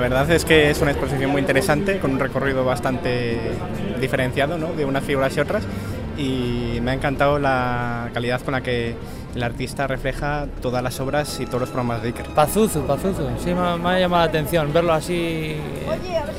La verdad es que es una exposición muy interesante, con un recorrido bastante diferenciado ¿no? de unas figuras y otras. Y me ha encantado la calidad con la que el artista refleja todas las obras y todos los programas de Iker. Pazuzu, Pazuzu, sí me, me ha llamado la atención. Verlo así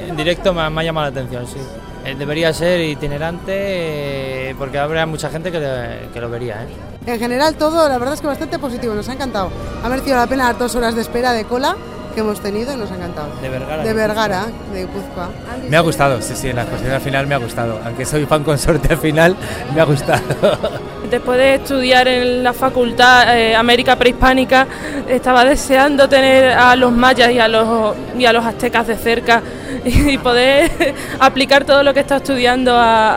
en directo me, me ha llamado la atención, sí. Eh, Debería ser itinerante eh, porque habrá mucha gente que, le- que lo vería. ¿eh? En general todo, la verdad es que bastante positivo, nos ha encantado. Ha merecido la pena las dos horas de espera de cola que hemos tenido y nos ha encantado. De Vergara. De Vergara, de Guipúzcoa. Me ha gustado, sí, sí, en la exposición al final me ha gustado. Aunque soy fan consorte al final, me ha gustado. Después de estudiar en la facultad eh, América Prehispánica, estaba deseando tener a los mayas y a los, y a los aztecas de cerca y poder aplicar todo lo que he estado estudiando a,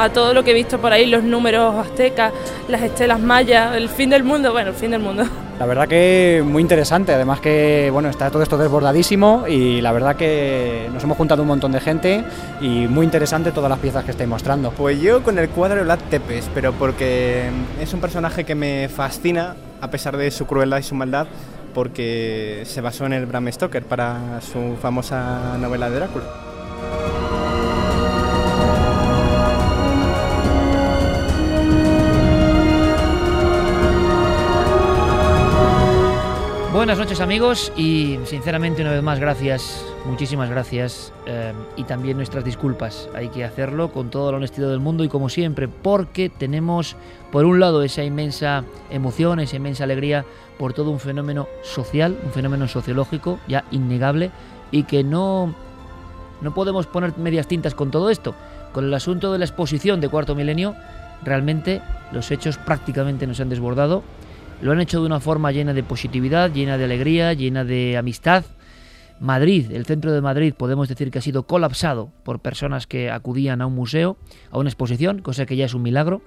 a- a todo lo que he visto por ahí, los números aztecas, las estelas mayas, el fin del mundo, bueno, el fin del mundo. La verdad que muy interesante, además que bueno, está todo esto desbordadísimo y la verdad que nos hemos juntado un montón de gente y muy interesante todas las piezas que estáis mostrando. Pues yo con el cuadro de Vlad Tepes, pero porque es un personaje que me fascina a pesar de su crueldad y su maldad, porque se basó en el Bram Stoker para su famosa novela de Drácula. Buenas noches amigos y sinceramente una vez más gracias, muchísimas gracias eh, y también nuestras disculpas. Hay que hacerlo con toda la honestidad del mundo y como siempre porque tenemos por un lado esa inmensa emoción, esa inmensa alegría por todo un fenómeno social, un fenómeno sociológico ya innegable y que no, no podemos poner medias tintas con todo esto. Con el asunto de la exposición de cuarto milenio realmente los hechos prácticamente nos han desbordado lo han hecho de una forma llena de positividad, llena de alegría, llena de amistad. Madrid, el centro de Madrid, podemos decir que ha sido colapsado por personas que acudían a un museo, a una exposición, cosa que ya es un milagro.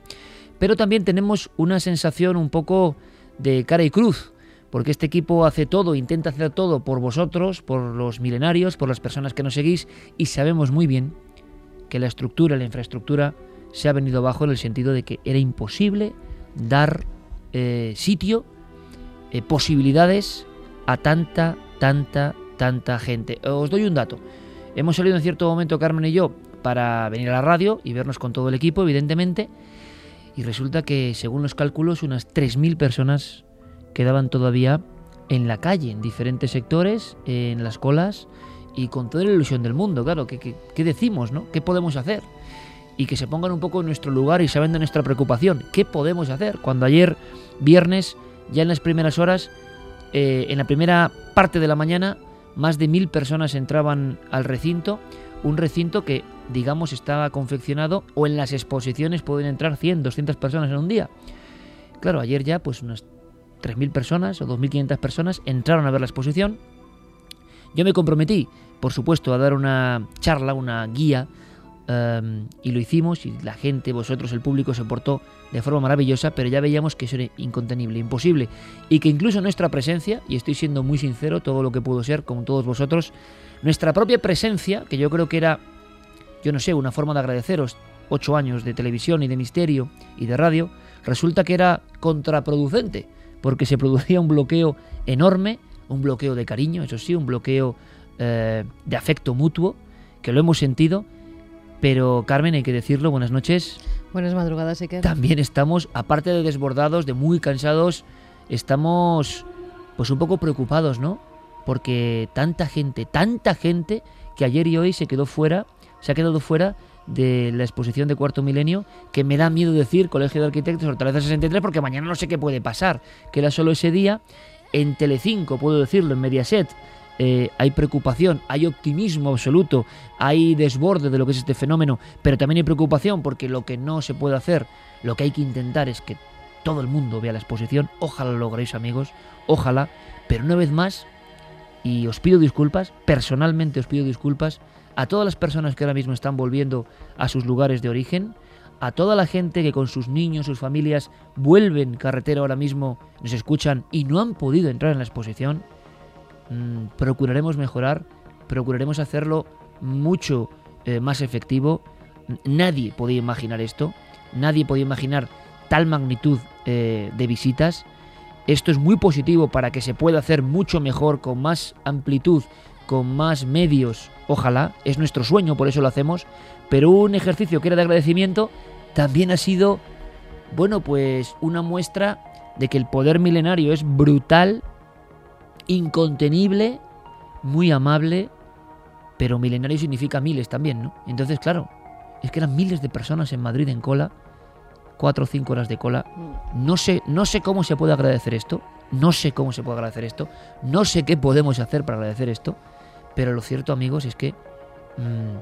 Pero también tenemos una sensación un poco de cara y cruz, porque este equipo hace todo, intenta hacer todo por vosotros, por los milenarios, por las personas que nos seguís, y sabemos muy bien que la estructura, la infraestructura, se ha venido abajo en el sentido de que era imposible dar eh, sitio, eh, posibilidades a tanta, tanta, tanta gente. Os doy un dato. Hemos salido en cierto momento, Carmen y yo, para venir a la radio y vernos con todo el equipo, evidentemente, y resulta que, según los cálculos, unas 3.000 personas quedaban todavía en la calle, en diferentes sectores, en las colas, y con toda la ilusión del mundo, claro, ¿qué, qué, qué decimos, no? ¿Qué podemos hacer? y que se pongan un poco en nuestro lugar y saben de nuestra preocupación. ¿Qué podemos hacer? Cuando ayer, viernes, ya en las primeras horas, eh, en la primera parte de la mañana, más de mil personas entraban al recinto, un recinto que, digamos, estaba confeccionado o en las exposiciones pueden entrar 100, 200 personas en un día. Claro, ayer ya pues unas 3.000 personas o 2.500 personas entraron a ver la exposición. Yo me comprometí, por supuesto, a dar una charla, una guía em, y lo hicimos y la gente, vosotros, el público se portó de forma maravillosa, pero ya veíamos que eso era incontenible, imposible. Y que incluso nuestra presencia, y estoy siendo muy sincero, todo lo que puedo ser con todos vosotros, nuestra propia presencia, que yo creo que era, yo no sé, una forma de agradeceros ocho años de televisión y de misterio y de radio, resulta que era contraproducente, porque se producía un bloqueo enorme, un bloqueo de cariño, eso sí, un bloqueo eh, de afecto mutuo, que lo hemos sentido, pero Carmen, hay que decirlo, buenas noches. Buenas madrugadas, Iker. También estamos, aparte de desbordados, de muy cansados, estamos pues un poco preocupados, ¿no? Porque tanta gente, tanta gente que ayer y hoy se quedó fuera, se ha quedado fuera de la exposición de Cuarto Milenio, que me da miedo decir Colegio de Arquitectos Hortaleza 63, porque mañana no sé qué puede pasar, que era solo ese día. En Telecinco, puedo decirlo, en Mediaset, eh, hay preocupación, hay optimismo absoluto, hay desborde de lo que es este fenómeno, pero también hay preocupación porque lo que no se puede hacer, lo que hay que intentar es que todo el mundo vea la exposición. Ojalá lo logréis, amigos, ojalá, pero una vez más, y os pido disculpas, personalmente os pido disculpas a todas las personas que ahora mismo están volviendo a sus lugares de origen, a toda la gente que con sus niños, sus familias vuelven carretera ahora mismo, nos escuchan y no han podido entrar en la exposición, mm, procuraremos mejorar, procuraremos hacerlo mucho eh, más efectivo. Nadie podía imaginar esto, nadie podía imaginar tal magnitud eh, de visitas. Esto es muy positivo para que se pueda hacer mucho mejor, con más amplitud, con más medios, ojalá, es nuestro sueño, por eso lo hacemos, pero un ejercicio que era de agradecimiento también ha sido, bueno, pues una muestra de que el poder milenario es brutal, incontenible, muy amable, pero milenario significa miles también, ¿no? Entonces, claro, es que eran miles de personas en Madrid en cola, cuatro o cinco horas de cola. No sé, no sé cómo se puede agradecer esto, no sé cómo se puede agradecer esto, no sé qué podemos hacer para agradecer esto, pero lo cierto, amigos, es que mmm,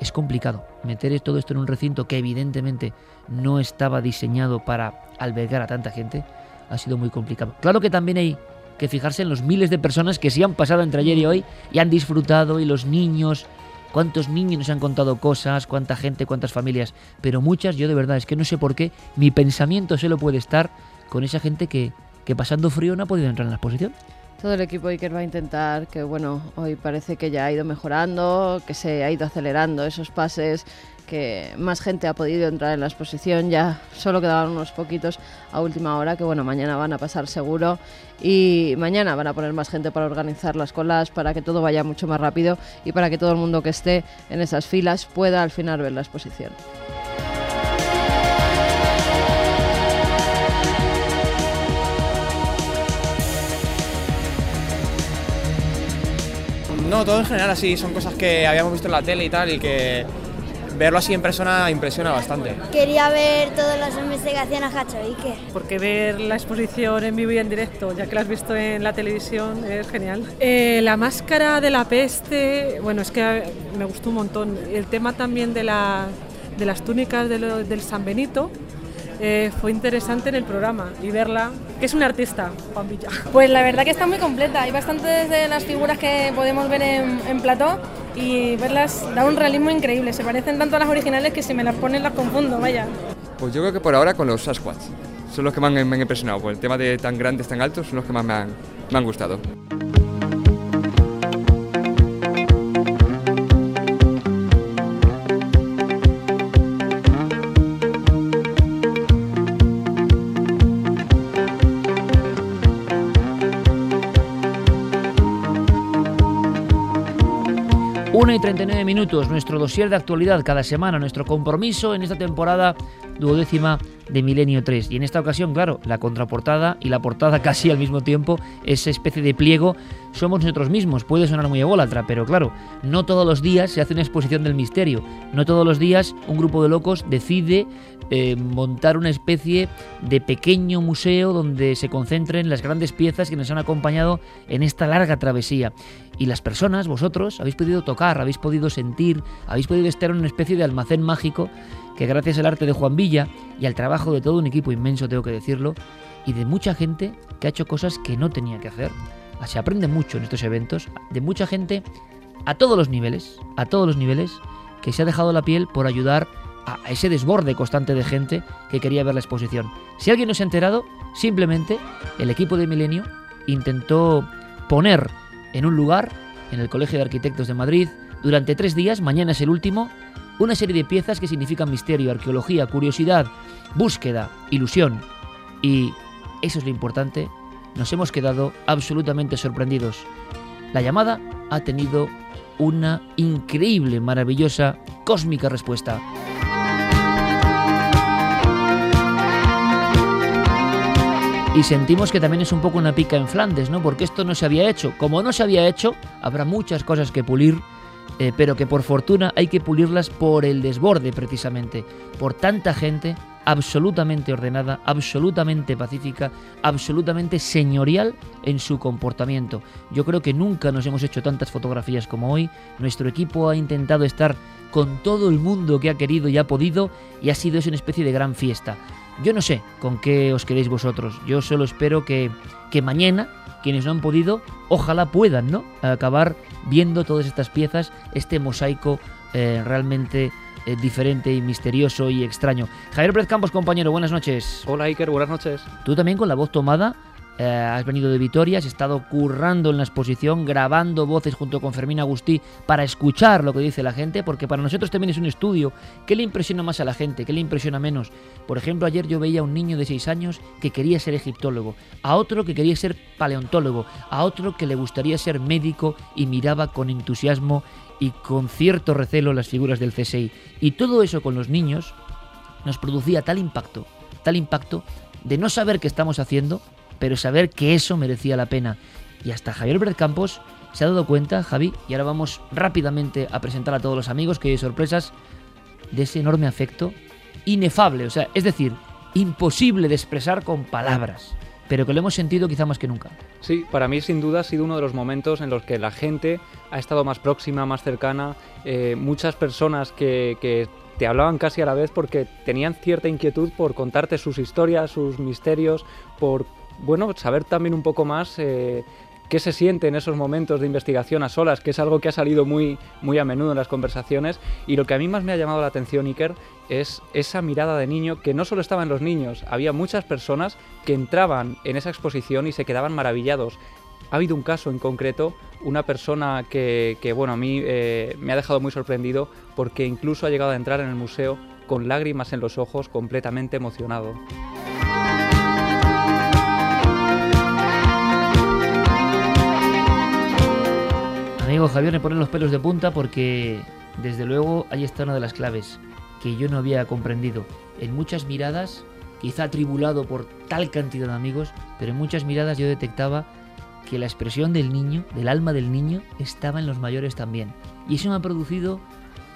es complicado meter todo esto en un recinto que evidentemente no estaba diseñado para albergar a tanta gente. Ha sido muy complicado. Claro que también hay que fijarse en los miles de personas que sí han pasado entre ayer y hoy y han disfrutado, y los niños, cuántos niños nos han contado cosas, cuánta gente, cuántas familias, pero muchas, yo de verdad, es que no sé por qué, mi pensamiento solo puede estar con esa gente que, que pasando frío no ha podido entrar en la exposición. Todo el equipo Iker va a intentar que, bueno, hoy parece que ya ha ido mejorando, que se ha ido acelerando esos pases, que más gente ha podido entrar en la exposición, ya solo quedaban unos poquitos a última hora, que bueno, mañana van a pasar seguro y mañana van a poner más gente para organizar las colas, para que todo vaya mucho más rápido y para que todo el mundo que esté en esas filas pueda al final ver la exposición. No, todo en general así, son cosas que habíamos visto en la tele y tal y que verlo así en persona impresiona bastante. Quería ver todas las investigaciones que ha hecho Iker. Porque ver la exposición en vivo y en directo, ya que la has visto en la televisión, es genial. Eh, la máscara de la peste, bueno, es que me gustó un montón. El tema también de, la, de las túnicas de lo, del San Benito, eh, fue interesante en el programa y verla, que es un artista, Juan Villa. Pues la verdad que está muy completa, hay bastantes de las figuras que podemos ver en, en plató y verlas da un realismo increíble, se parecen tanto a las originales que si me las ponen las confundo, vaya. Pues yo creo que por ahora con los Sasquatch, son los que más me han impresionado, por el tema de tan grandes, tan altos, son los que más me han, me han gustado. знает Una y 39 minutos, nuestro dossier de actualidad cada semana, nuestro compromiso en esta temporada duodécima de Milenio 3. Y en esta ocasión, claro, la contraportada y la portada casi al mismo tiempo, esa especie de pliego, somos nosotros mismos. Puede sonar muy ególatra, pero claro, no todos los días se hace una exposición del misterio. No todos los días un grupo de locos decide eh, montar una especie de pequeño museo donde se concentren las grandes piezas que nos han acompañado en esta larga travesía. Y las personas, vosotros, habéis podido tocar, habéis podido sentir, habéis podido estar en una especie de almacén mágico que gracias al arte de Juan Villa y al trabajo de todo un equipo inmenso, tengo que decirlo, y de mucha gente que ha hecho cosas que no tenía que hacer. Se aprende mucho en estos eventos, de mucha gente a todos los niveles, a todos los niveles, que se ha dejado la piel por ayudar a ese desborde constante de gente que quería ver la exposición. Si alguien no se ha enterado, simplemente el equipo de Milenio intentó poner en un lugar, en el Colegio de Arquitectos de Madrid, durante tres días, mañana es el último, una serie de piezas que significan misterio, arqueología, curiosidad, búsqueda, ilusión. Y eso es lo importante, nos hemos quedado absolutamente sorprendidos. La llamada ha tenido una increíble, maravillosa, cósmica respuesta. Y sentimos que también es un poco una pica en Flandes, ¿no? Porque esto no se había hecho. Como no se había hecho, habrá muchas cosas que pulir, eh, pero que por fortuna hay que pulirlas por el desborde precisamente, por tanta gente absolutamente ordenada, absolutamente pacífica, absolutamente señorial en su comportamiento. Yo creo que nunca nos hemos hecho tantas fotografías como hoy. Nuestro equipo ha intentado estar con todo el mundo que ha querido y ha podido y ha sido eso una especie de gran fiesta. Yo no sé con qué os queréis vosotros. Yo solo espero que, que mañana quienes no han podido, ojalá puedan, ¿no? Acabar viendo todas estas piezas, este mosaico eh, realmente eh, diferente y misterioso y extraño. Javier Pérez Campos, compañero, buenas noches. Hola Iker, buenas noches. Tú también con la voz tomada. Eh, has venido de Vitoria, has estado currando en la exposición, grabando voces junto con Fermín Agustí para escuchar lo que dice la gente, porque para nosotros también es un estudio. ¿Qué le impresiona más a la gente? ¿Qué le impresiona menos? Por ejemplo, ayer yo veía a un niño de 6 años que quería ser egiptólogo, a otro que quería ser paleontólogo, a otro que le gustaría ser médico y miraba con entusiasmo y con cierto recelo las figuras del CSI. Y todo eso con los niños nos producía tal impacto, tal impacto de no saber qué estamos haciendo, pero saber que eso merecía la pena. Y hasta Javier Bret Campos se ha dado cuenta, Javi, y ahora vamos rápidamente a presentar a todos los amigos que hay sorpresas de ese enorme afecto inefable, o sea, es decir, imposible de expresar con palabras, pero que lo hemos sentido quizá más que nunca. Sí, para mí sin duda ha sido uno de los momentos en los que la gente ha estado más próxima, más cercana, eh, muchas personas que, que te hablaban casi a la vez porque tenían cierta inquietud por contarte sus historias, sus misterios, por bueno, saber también un poco más eh, qué se siente en esos momentos de investigación a solas, que es algo que ha salido muy, muy a menudo en las conversaciones. Y lo que a mí más me ha llamado la atención, Iker, es esa mirada de niño que no solo estaba en los niños, había muchas personas que entraban en esa exposición y se quedaban maravillados. Ha habido un caso en concreto, una persona que, bueno, a mí eh, me ha dejado muy sorprendido porque incluso ha llegado a entrar en el museo con lágrimas en los ojos, completamente emocionado. Amigo Javier, me ponen los pelos de punta porque, desde luego, ahí está una de las claves que yo no había comprendido. En muchas miradas, quizá atribulado por tal cantidad de amigos, pero en muchas miradas yo detectaba que la expresión del niño, del alma del niño, estaba en los mayores también. Y eso me ha producido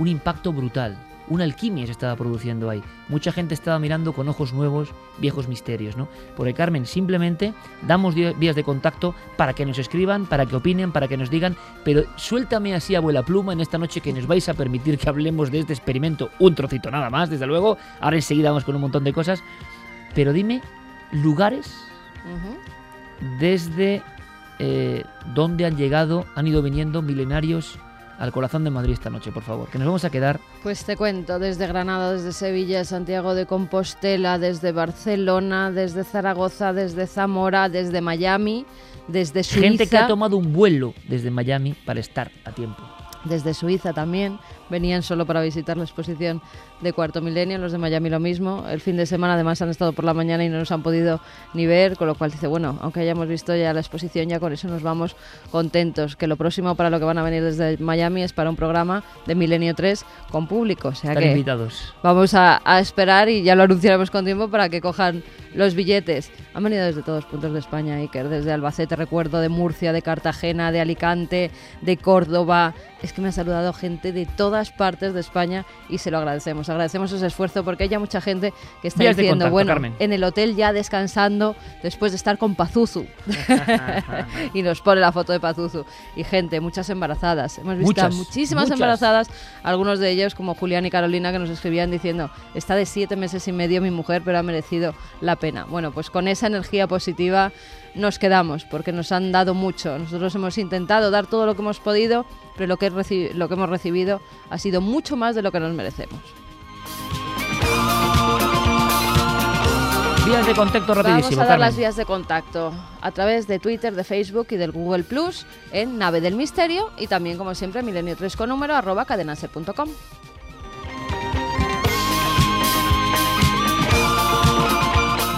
un impacto brutal. Una alquimia se estaba produciendo ahí. Mucha gente estaba mirando con ojos nuevos viejos misterios, ¿no? Porque Carmen, simplemente damos vías de contacto para que nos escriban, para que opinen, para que nos digan, pero suéltame así, abuela pluma, en esta noche que nos vais a permitir que hablemos de este experimento, un trocito nada más, desde luego. Ahora enseguida vamos con un montón de cosas. Pero dime, lugares desde eh, dónde han llegado, han ido viniendo milenarios al corazón de Madrid esta noche, por favor. Que nos vamos a quedar Pues te cuento, desde Granada, desde Sevilla, Santiago de Compostela, desde Barcelona, desde Zaragoza, desde Zamora, desde Miami, desde Suiza. gente que ha tomado un vuelo desde Miami para estar a tiempo. desde Suiza también. Venían solo para visitar la exposición de Cuarto Milenio, los de Miami lo mismo. El fin de semana además han estado por la mañana y no nos han podido ni ver, con lo cual dice, bueno, aunque hayamos visto ya la exposición, ya con eso nos vamos contentos. Que lo próximo para lo que van a venir desde Miami es para un programa de Milenio 3 con público. O sea Están que invitados. vamos a, a esperar y ya lo anunciaremos con tiempo para que cojan los billetes. Han venido desde todos puntos de España, Iker, desde Albacete, recuerdo, de Murcia, de Cartagena, de Alicante, de Córdoba. Es que me ha saludado gente de todas partes de España y se lo agradecemos. Agradecemos ese esfuerzo porque hay ya mucha gente que está Vías de diciendo, contacto, bueno, Carmen. en el hotel ya descansando después de estar con Pazuzu. y nos pone la foto de Pazuzu. Y gente, muchas embarazadas. Hemos visto Muchas, muchísimas muchas. embarazadas, algunos de ellos como Julián y Carolina que nos escribían diciendo, está de siete meses y medio mi mujer, pero ha merecido la pena. Bueno, pues con esa energía positiva nos quedamos, porque nos han dado mucho. Nosotros hemos intentado dar todo lo que hemos podido, pero lo que, lo que hemos recibido ha sido mucho más de lo que nos merecemos. Vías de contacto rapidísimo. Vamos a dar las vías de contacto a través de Twitter, de Facebook y del Google Plus en Nave del Misterio y también, como siempre, milenio 3 con número arroba cadenaser.com.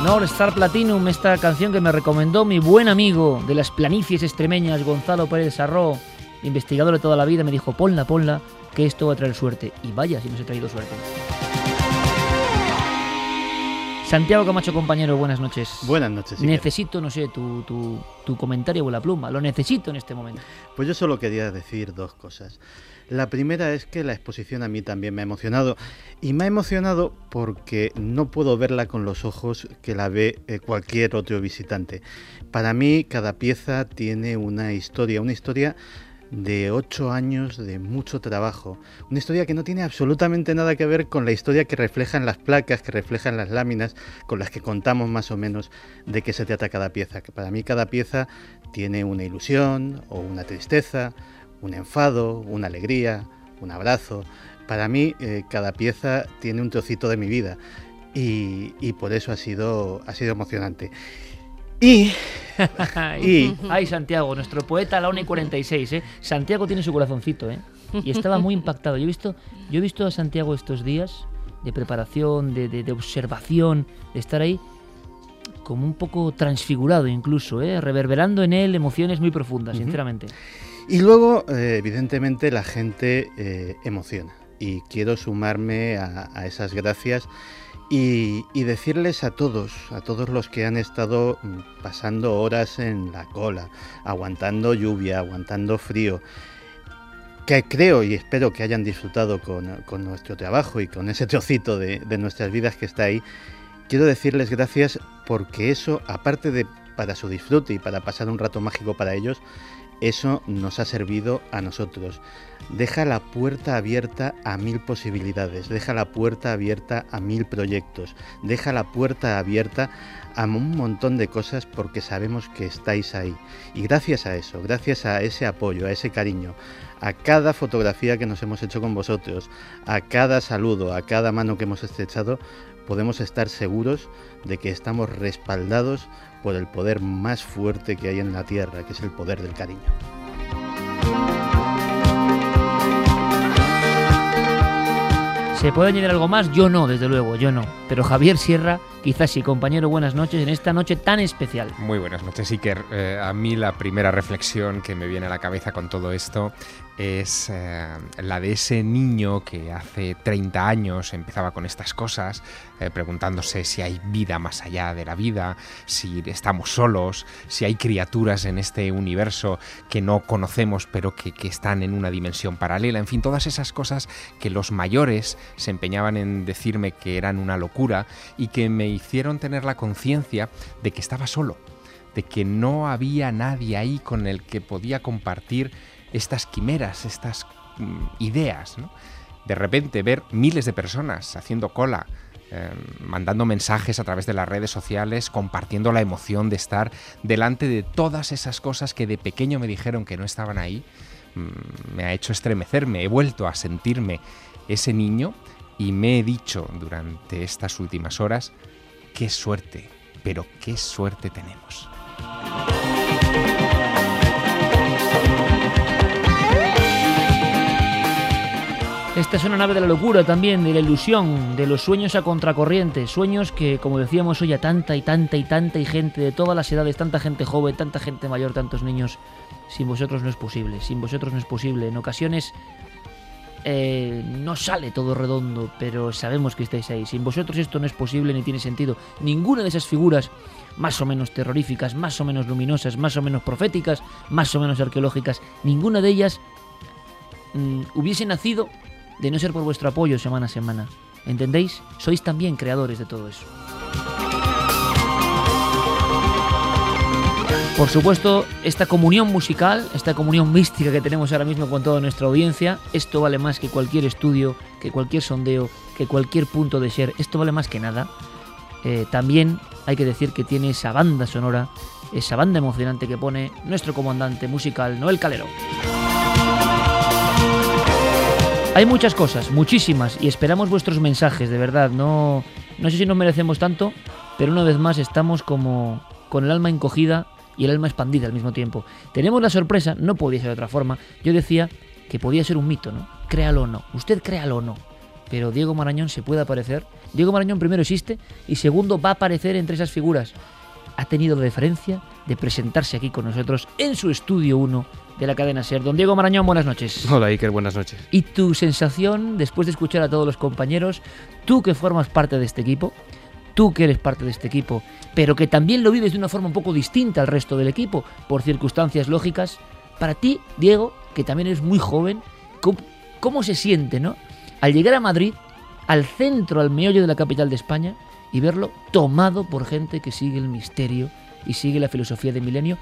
North Star Platinum, esta canción que me recomendó mi buen amigo de las planicies extremeñas, Gonzalo Pérez Sarró, investigador de toda la vida, me dijo, ponla, ponla, que esto va a traer suerte. Y vaya, si nos he traído suerte. Santiago Camacho, compañero, buenas noches. Buenas noches. necesito, no sé, tu, tu, tu, comentario o la pluma. Lo necesito en este momento. Pues yo solo quería decir dos cosas. La primera es que la exposición a mí también me ha emocionado. Y me ha emocionado porque no puedo verla con los ojos que la ve eh, cualquier otro visitante. Para mí cada pieza tiene una historia, una historia de ocho años de mucho trabajo. Una historia que no tiene absolutamente nada que ver con la historia que reflejan las placas, que reflejan las láminas, con las que contamos más o menos de qué se trata cada pieza. Que para mí cada pieza tiene una ilusión o una tristeza, un enfado, una alegría, un abrazo. Para mí eh, cada pieza tiene un trocito de mi vida y, y por eso ha sido, ha sido emocionante. Y, y... Ay, Santiago, nuestro poeta, la 1 y 46, ¿eh? Santiago tiene su corazoncito, ¿eh? Y estaba muy impactado. Yo he visto, yo he visto a Santiago estos días de preparación, de, de, observación, de estar ahí como un poco transfigurado incluso, ¿eh? reverberando en él emociones muy profundas, sinceramente. Y luego, eh, evidentemente, la gente eh, emociona. Y quiero sumarme a, esas gracias y, decirles a todos, a todos los que han estado mm, pasando horas en la cola, aguantando lluvia, aguantando frío, que creo y espero que hayan disfrutado con, nuestro trabajo y con ese trocito de, nuestras vidas que está ahí, quiero decirles gracias porque eso, aparte de para su disfrute y para pasar un rato mágico para ellos, eso nos ha servido a nosotros. Deja la puerta abierta a mil posibilidades, deja la puerta abierta a mil proyectos, deja la puerta abierta a un montón de cosas porque sabemos que estáis ahí. Y gracias a eso, gracias a ese apoyo, a ese cariño, a cada fotografía que nos hemos hecho con vosotros, a cada saludo, a cada mano que hemos estrechado, podemos estar seguros de que estamos respaldados por el poder más fuerte que hay en la Tierra, que es el poder del cariño. ¿Se puede añadir algo más? Yo no, desde luego, yo no. Pero Javier Sierra, quizás sí, compañero, buenas noches en esta noche tan especial. Muy buenas noches, Iker. Eh, a mí la primera reflexión que me viene a la cabeza con todo esto es eh, la de ese niño que hace 30 años empezaba con estas cosas, eh, preguntándose si hay vida más allá de la vida, si estamos solos, si hay criaturas en este universo que no conocemos pero que, que están en una dimensión paralela, en fin, todas esas cosas que los mayores se empeñaban en decirme que eran una locura y que me hicieron tener la conciencia de que estaba solo, de que no había nadie ahí con el que podía compartir estas quimeras, estas mm, ideas. De repente ver miles de personas haciendo cola, em, mandando mensajes a través de las redes sociales, compartiendo la emoción de estar delante de todas esas cosas que de pequeño me dijeron que no estaban ahí, mm, me ha hecho estremecerme, he vuelto a sentirme ese niño y me he dicho durante estas últimas horas, qué suerte, pero qué suerte tenemos. Esta es una nave de la locura también, de la ilusión, de los sueños a contracorriente, sueños que, como decíamos hoy, a tanta y tanta y tanta y gente de todas las edades, tanta gente joven, tanta gente mayor, tantos niños, sin vosotros no es posible, sin vosotros no es posible. En ocasiones eh, no sale todo redondo, pero sabemos que estáis ahí. Sin vosotros esto no es posible ni tiene sentido. Ninguna de esas figuras más o menos terroríficas, más o menos luminosas, más o menos proféticas, más o menos arqueológicas, ninguna de ellas mm, hubiese nacido de no ser por vuestro apoyo semana a semana. ¿Entendéis? Sois también creadores de todo eso. Por supuesto, esta comunión musical, esta comunión mística que tenemos ahora mismo con toda nuestra audiencia, esto vale más que cualquier estudio, que cualquier sondeo, que cualquier punto de ser, esto vale más que nada. Eh, también hay que decir que tiene esa banda sonora esa banda emocionante que pone nuestro comandante musical Noel Calero. Hay muchas cosas, muchísimas, y esperamos vuestros mensajes, de verdad. No, no sé si nos merecemos tanto, pero una vez más estamos como con el alma encogida y el alma expandida al mismo tiempo. Tenemos la sorpresa, no podía ser de otra forma. Yo decía que podía ser un mito, ¿no? Créalo o no, usted créalo o no. Pero Diego Marañón se puede aparecer. Diego Marañón primero existe y segundo va a aparecer entre esas figuras. Ha tenido la deferencia de presentarse aquí con nosotros en su estudio 1 de la cadena SER. Don Diego Marañón, buenas noches. Hola Iker, buenas noches. ¿Y tu sensación después de escuchar a todos los compañeros, tú que formas parte de este equipo, tú que eres parte de este equipo, pero que también lo vives de una forma un poco distinta al resto del equipo, por circunstancias lógicas, para ti, Diego, que también eres muy joven, ¿cómo, cómo se siente, no? Al llegar a Madrid, al centro, al meollo de la capital de España, y verlo tomado por gente que sigue el misterio y sigue la filosofía de milenio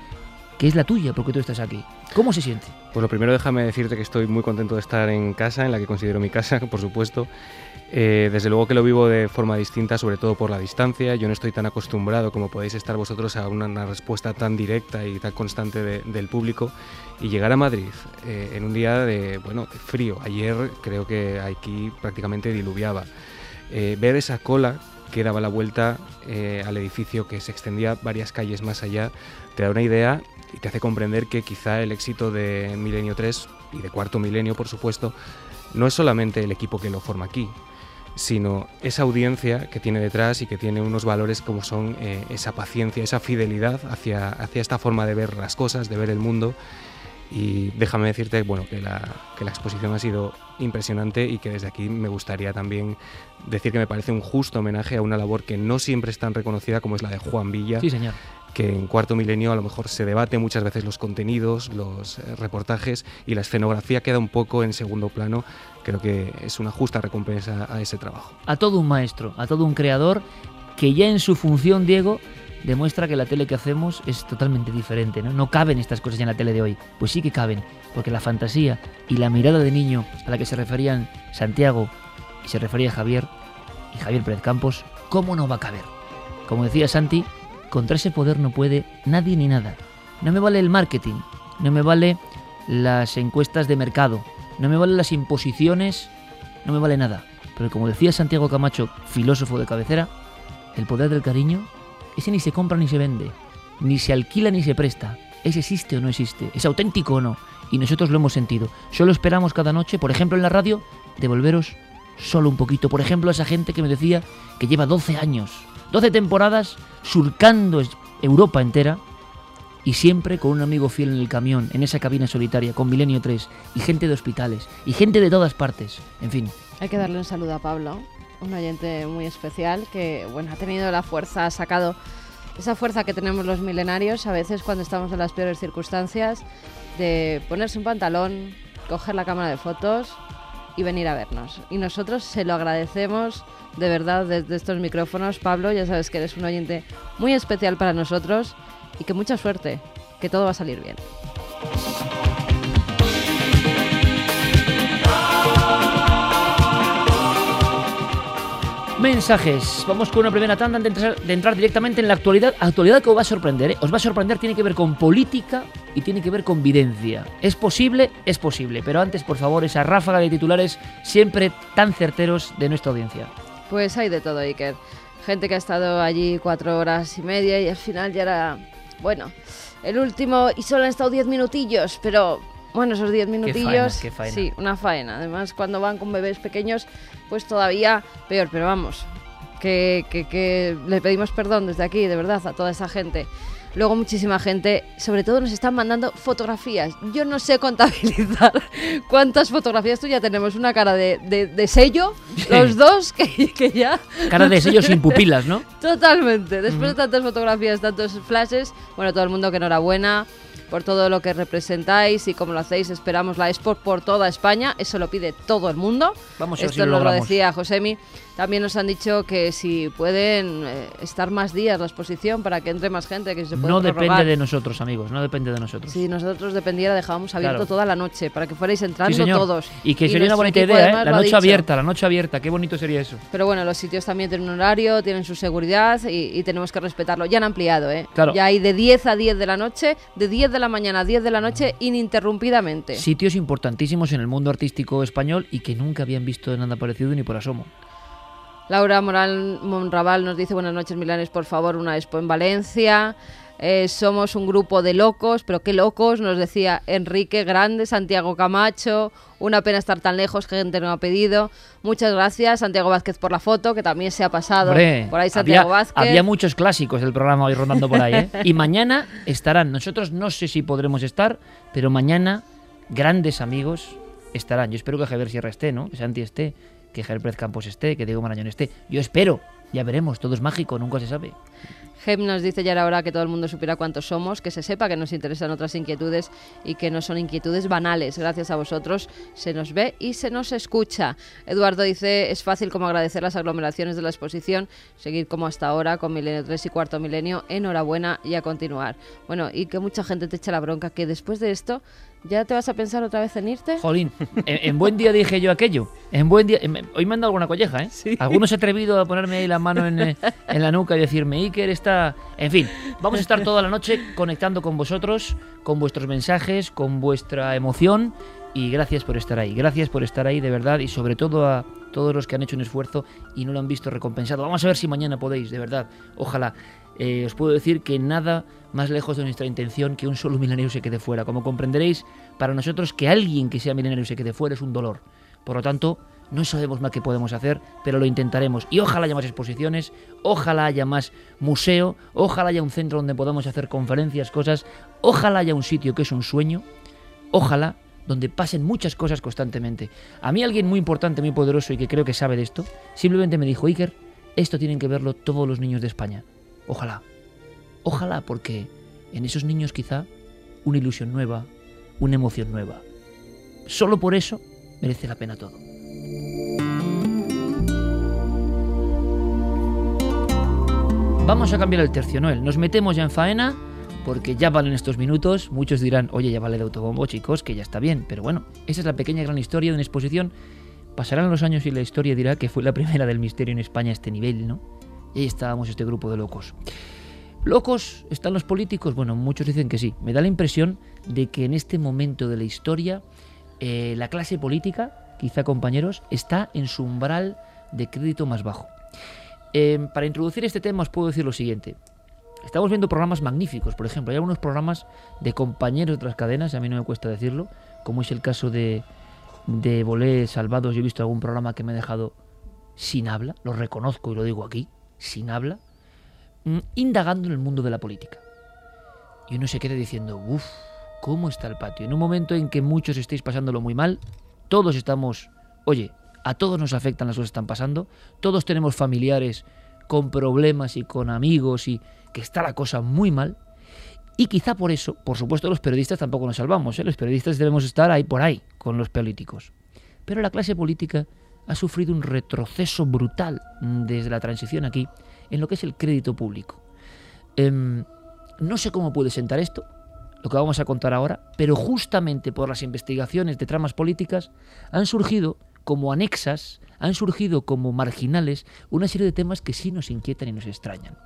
que es la tuya, porque tú estás aquí. ¿Cómo se siente? Pues lo primero déjame decirte que estoy muy contento de estar en casa, en la que considero mi casa, por supuesto. Eh, desde luego que lo vivo de forma distinta, sobre todo por la distancia. Yo no estoy tan acostumbrado como podéis estar vosotros a una, respuesta tan directa y tan constante de, del público. Y llegar a Madrid eh, en un día de, bueno, frío. Ayer creo que aquí prácticamente diluviaba. Eh, ver esa cola que daba la vuelta al edificio que se extendía varias calles más allá, te da una idea y te hace comprender que quizá el éxito de Milenio 3 y de Cuarto Milenio, por supuesto, no es solamente el equipo que lo forma aquí, sino esa audiencia que tiene detrás y que tiene unos valores como son eh, esa paciencia, esa fidelidad hacia, hacia esta forma de ver las cosas, de ver el mundo. Y déjame decirte bueno, que, la, que la exposición ha sido impresionante y que desde aquí me gustaría también decir que me parece un justo homenaje a una labor que no siempre es tan reconocida como es la de Juan Villa. Sí, señor. Que en cuarto milenio a lo mejor se debate muchas veces los contenidos, los eh, reportajes y la escenografía queda un poco en segundo plano. Creo que es una justa recompensa a ese trabajo. A todo un maestro, a todo un creador que ya en su función, Diego, demuestra que la tele que hacemos es totalmente diferente. ¿no? no caben estas cosas en la tele de hoy. Pues sí que caben, porque la fantasía y la mirada de niño a la que se referían Santiago y se refería Javier y Javier Pérez Campos, ¿cómo no va a caber? Como decía Santi, contra ese poder no puede nadie ni nada. No me vale el marketing, no me vale las encuestas de mercado, no me valen las imposiciones, no me vale nada. Pero como decía Santiago Camacho, filósofo de cabecera, el poder del cariño, ese ni se compra ni se vende, ni se alquila ni se presta. Ese existe o no existe, es auténtico o no. Y nosotros lo hemos sentido. Solo esperamos cada noche, por ejemplo en la radio, devolveros solo un poquito. Por ejemplo, esa gente que me decía que lleva 12 años, 12 temporadas surcando Europa entera y siempre con un amigo fiel en el camión, en esa cabina solitaria, con Milenio 3, y gente de hospitales, y gente de todas partes, en fin. Hay que darle un saludo a Pablo, un oyente muy especial que, bueno, ha tenido la fuerza, ha sacado esa fuerza que tenemos los milenarios a veces cuando estamos en las peores circunstancias, de ponerse un pantalón, coger la cámara de fotos y venir a vernos. Y nosotros se lo agradecemos de verdad desde estos micrófonos. Pablo, ya sabes que eres un oyente muy especial para nosotros y que mucha suerte, que todo va a salir bien. Mensajes. Vamos con una primera tanda de entrar, de entrar directamente en la actualidad. Actualidad que os va a sorprender. ¿eh? Os va a sorprender, tiene que ver con política y tiene que ver con videncia. ¿Es posible? Es posible. Pero antes, por favor, esa ráfaga de titulares siempre tan certeros de nuestra audiencia. Pues hay de todo, Iker. Gente que ha estado allí cuatro horas y media y al final ya era, bueno, el último y solo han estado diez minutillos, pero bueno, esos diez minutillos, qué faena. sí, una faena. Además, cuando van con bebés pequeños, pues todavía peor. Pero vamos, que, que, que le pedimos perdón desde aquí, de verdad, a toda esa gente. Luego muchísima gente, sobre todo nos están mandando fotografías. Yo no sé contabilizar cuántas fotografías. Tú ya tenemos una cara de, de- de sello, los dos, que, que ya... Cara de sello sin pupilas, ¿no? Totalmente. Después de tantas fotografías, tantos flashes, bueno, todo el mundo que enhorabuena por todo lo que representáis y como lo hacéis, esperamos la Sport por toda España. Eso lo pide todo el mundo. Vamos a ver Esto si lo lo decía Josemi. También nos han dicho que si pueden eh, estar más días la exposición para que entre más gente, que se puede No prorrogar. depende de nosotros, amigos, no depende de nosotros. Si nosotros dependiera, dejábamos abierto Claro. toda la noche para que fuerais Sí, entrando señor. todos. Y que sería una bonita idea, ¿eh? La noche abierta, la noche abierta, qué bonito sería eso. Pero bueno, los sitios también tienen un horario, tienen su seguridad y, y tenemos que respetarlo. Ya han ampliado, ¿eh? Claro. Ya hay de 10 a 10 de la noche, de 10 de la mañana a 10 de la noche ininterrumpidamente. Sitios importantísimos en el mundo artístico español y que nunca habían visto nada parecido ni por asomo. Laura Moral Monraval nos dice buenas noches Milanes, por favor, una expo en Valencia. Eh, somos un grupo de locos, pero qué locos, nos decía Enrique Grande, Santiago Camacho. Una pena estar tan lejos, que gente no ha pedido. Muchas gracias, Santiago Vázquez, por la foto, que también se ha pasado Hombre, por ahí Santiago había, Vázquez. había muchos clásicos del programa hoy rondando por ahí, ¿eh? Y mañana estarán, nosotros no sé si podremos estar, pero mañana grandes amigos estarán. Yo espero que Javier Sierra esté, ¿no? Que Santi esté, que Javier Campos esté, que Diego Marañón esté. Yo espero, ya veremos, todo es mágico, nunca se sabe. Gem nos dice ya era hora que todo el mundo supiera cuántos somos, que se sepa que nos interesan otras inquietudes y que no son inquietudes banales. Gracias a vosotros se nos ve y se nos escucha. Eduardo dice, es fácil como agradecer las aglomeraciones de la exposición, seguir como hasta ahora con Milenio 3 y Cuarto Milenio, enhorabuena y a continuar. Bueno, y que mucha gente te echa la bronca, que después de esto ya te vas a pensar otra vez en irte. Jolín, en, en buen día dije yo aquello. En buen día. en- hoy me han dado alguna colleja, ¿eh? Algunos se ha atrevido a ponerme ahí la mano en, eh, en la nuca y decirme, Iker está. En fin, vamos a estar toda la noche conectando con vosotros, con vuestros mensajes, con vuestra emoción. Y gracias por estar ahí. Gracias por estar ahí, de verdad. Y sobre todo a todos los que han hecho un esfuerzo y no lo han visto recompensado. Vamos a ver si mañana podéis, de verdad. Ojalá. Eh, os puedo decir que nada más lejos de nuestra intención que un solo milenario se quede fuera. Como comprenderéis, para nosotros que alguien que sea milenario se quede fuera es un dolor. Por lo tanto, no sabemos más qué podemos hacer, pero lo intentaremos. Y ojalá haya más exposiciones, ojalá haya más museo, ojalá haya un centro donde podamos hacer conferencias, cosas, ojalá haya un sitio que es un sueño, ojalá donde pasen muchas cosas constantemente. A mí alguien muy importante, muy poderoso y que creo que sabe de esto, simplemente me dijo, Iker, esto tienen que verlo todos los niños de España. Ojalá. Ojalá, porque en esos niños quizá una ilusión nueva, una emoción nueva. Solo por eso merece la pena todo. Vamos a cambiar el tercio, Noel. Nos metemos ya en faena porque ya valen estos minutos. Muchos dirán, oye, ya vale de autobombo, chicos, que ya está bien. Pero bueno, esa es la pequeña gran historia de una exposición. Pasarán los años y la historia dirá que fue la primera del misterio en España a este nivel, ¿no? Y ahí estábamos este grupo de locos. ¿Locos están los políticos? Bueno, muchos dicen que sí. Me da la impresión de que en este momento de la historia eh, la clase política, quizá compañeros, está en su umbral de crédito más bajo. Eh, para introducir este tema os puedo decir lo siguiente. Estamos viendo programas magníficos, por ejemplo, hay algunos programas de compañeros de otras cadenas, a mí no me cuesta decirlo, como es el caso de, de Salvados, yo he visto algún programa que me ha dejado sin habla, lo reconozco y lo digo aquí, sin habla, mm, indagando en el mundo de la política. Y uno se queda diciendo, uff, ¿cómo está el patio? En un momento en que muchos estéis pasándolo muy mal, todos estamos, oye, a todos nos afectan las cosas que están pasando, todos tenemos familiares con problemas y con amigos y que está la cosa muy mal. Y quizá por eso, por supuesto, los periodistas tampoco nos salvamos. ¿eh? Los periodistas debemos estar ahí por ahí con los políticos. Pero la clase política ha sufrido un retroceso brutal desde la transición aquí en lo que es el crédito público. Em, no sé cómo puede sentar esto, lo que vamos a contar ahora, pero justamente por las investigaciones de tramas políticas han surgido como anexas, han surgido como marginales una serie de temas que sí nos inquietan y nos extrañan.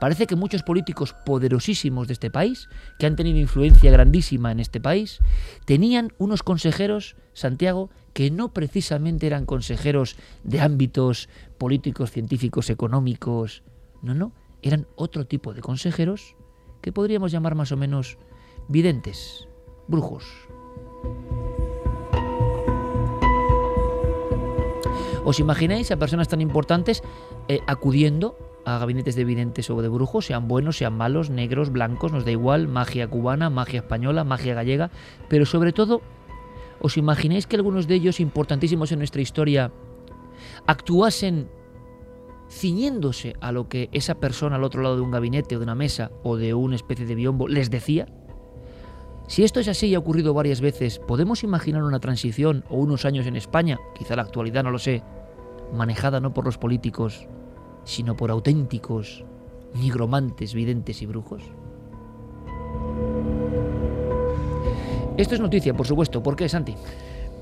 Parece que muchos políticos poderosísimos de este país, que han tenido influencia grandísima en este país, tenían unos consejeros, Santiago, que no precisamente eran consejeros de ámbitos políticos, científicos, económicos, no, no, eran otro tipo de consejeros que podríamos llamar más o menos videntes, brujos. ¿Os imagináis a personas tan importantes eh, acudiendo a gabinetes de videntes o de brujos, sean buenos, sean malos, negros, blancos, nos da igual, magia cubana, magia española, magia gallega, pero sobre todo, ¿os imagináis que algunos de ellos importantísimos en nuestra historia actuasen ciñéndose a lo que esa persona al otro lado de un gabinete o de una mesa o de una especie de biombo les decía? Si esto es así y ha ocurrido varias veces, ¿podemos imaginar una transición o unos años en España, quizá la actualidad, no lo sé, manejada no por los políticos, sino por auténticos nigromantes, videntes y brujos? Esto es noticia, por supuesto. ¿Por qué, Santi?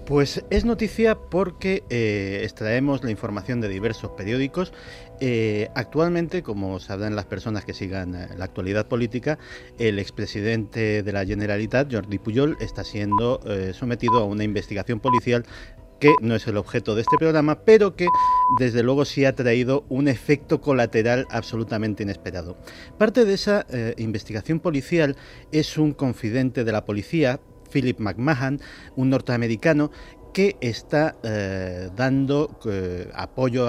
Pues es noticia porque eh, extraemos la información de diversos periódicos. Eh, actualmente, como sabrán las personas que sigan eh, la actualidad política, el expresidente de la Generalitat, Jordi Pujol, está siendo sometido a una investigación policial que no es el objeto de este programa, pero que desde luego sí ha traído un efecto colateral absolutamente inesperado. Parte de esa investigación policial es un confidente de la policía, Philip McMahon, un norteamericano que está eh, dando eh, apoyo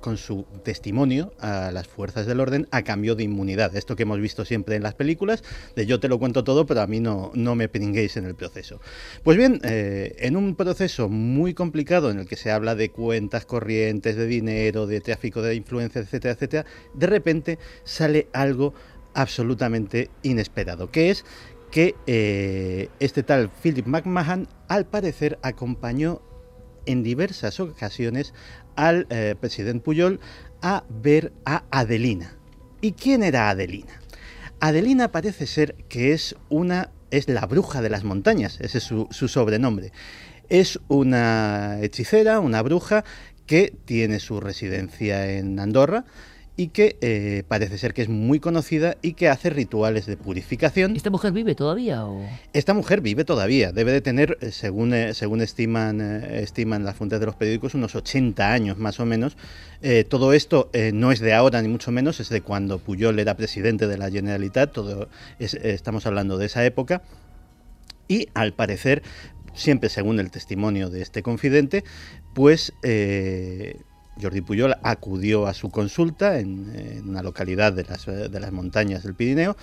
con su testimonio a las fuerzas del orden a cambio de inmunidad. Esto que hemos visto siempre en las películas, de yo te lo cuento todo, pero a mí no, no me pringuéis en el proceso. Pues bien, eh, en un proceso muy complicado en el que se habla de cuentas corrientes, de dinero, de tráfico de influencia, etcétera, etcétera, de repente sale algo absolutamente inesperado, que es que eh, este tal Philip McMahon al parecer acompañó en diversas ocasiones al eh, presidente Puyol a ver a Adelina. ¿Y quién era Adelina? Adelina parece ser que es una es la bruja de las montañas, ese es su, su sobrenombre. Es una hechicera, una bruja que tiene su residencia en Andorra, y que eh, parece ser que es muy conocida y que hace rituales de purificación. ¿Esta mujer vive todavía? O? Esta mujer vive todavía, debe de tener, eh, según, eh, según estiman, estiman las fuentes de los periódicos, unos 80 años más o menos. todo esto no es de ahora ni mucho menos, es de cuando Puyol era presidente de la Generalitat, todo estamos hablando de esa época. Y al parecer, siempre según el testimonio de este confidente, pues Jordi Puyol acudió a su consulta en, una localidad de las, de las montañas del Pirineo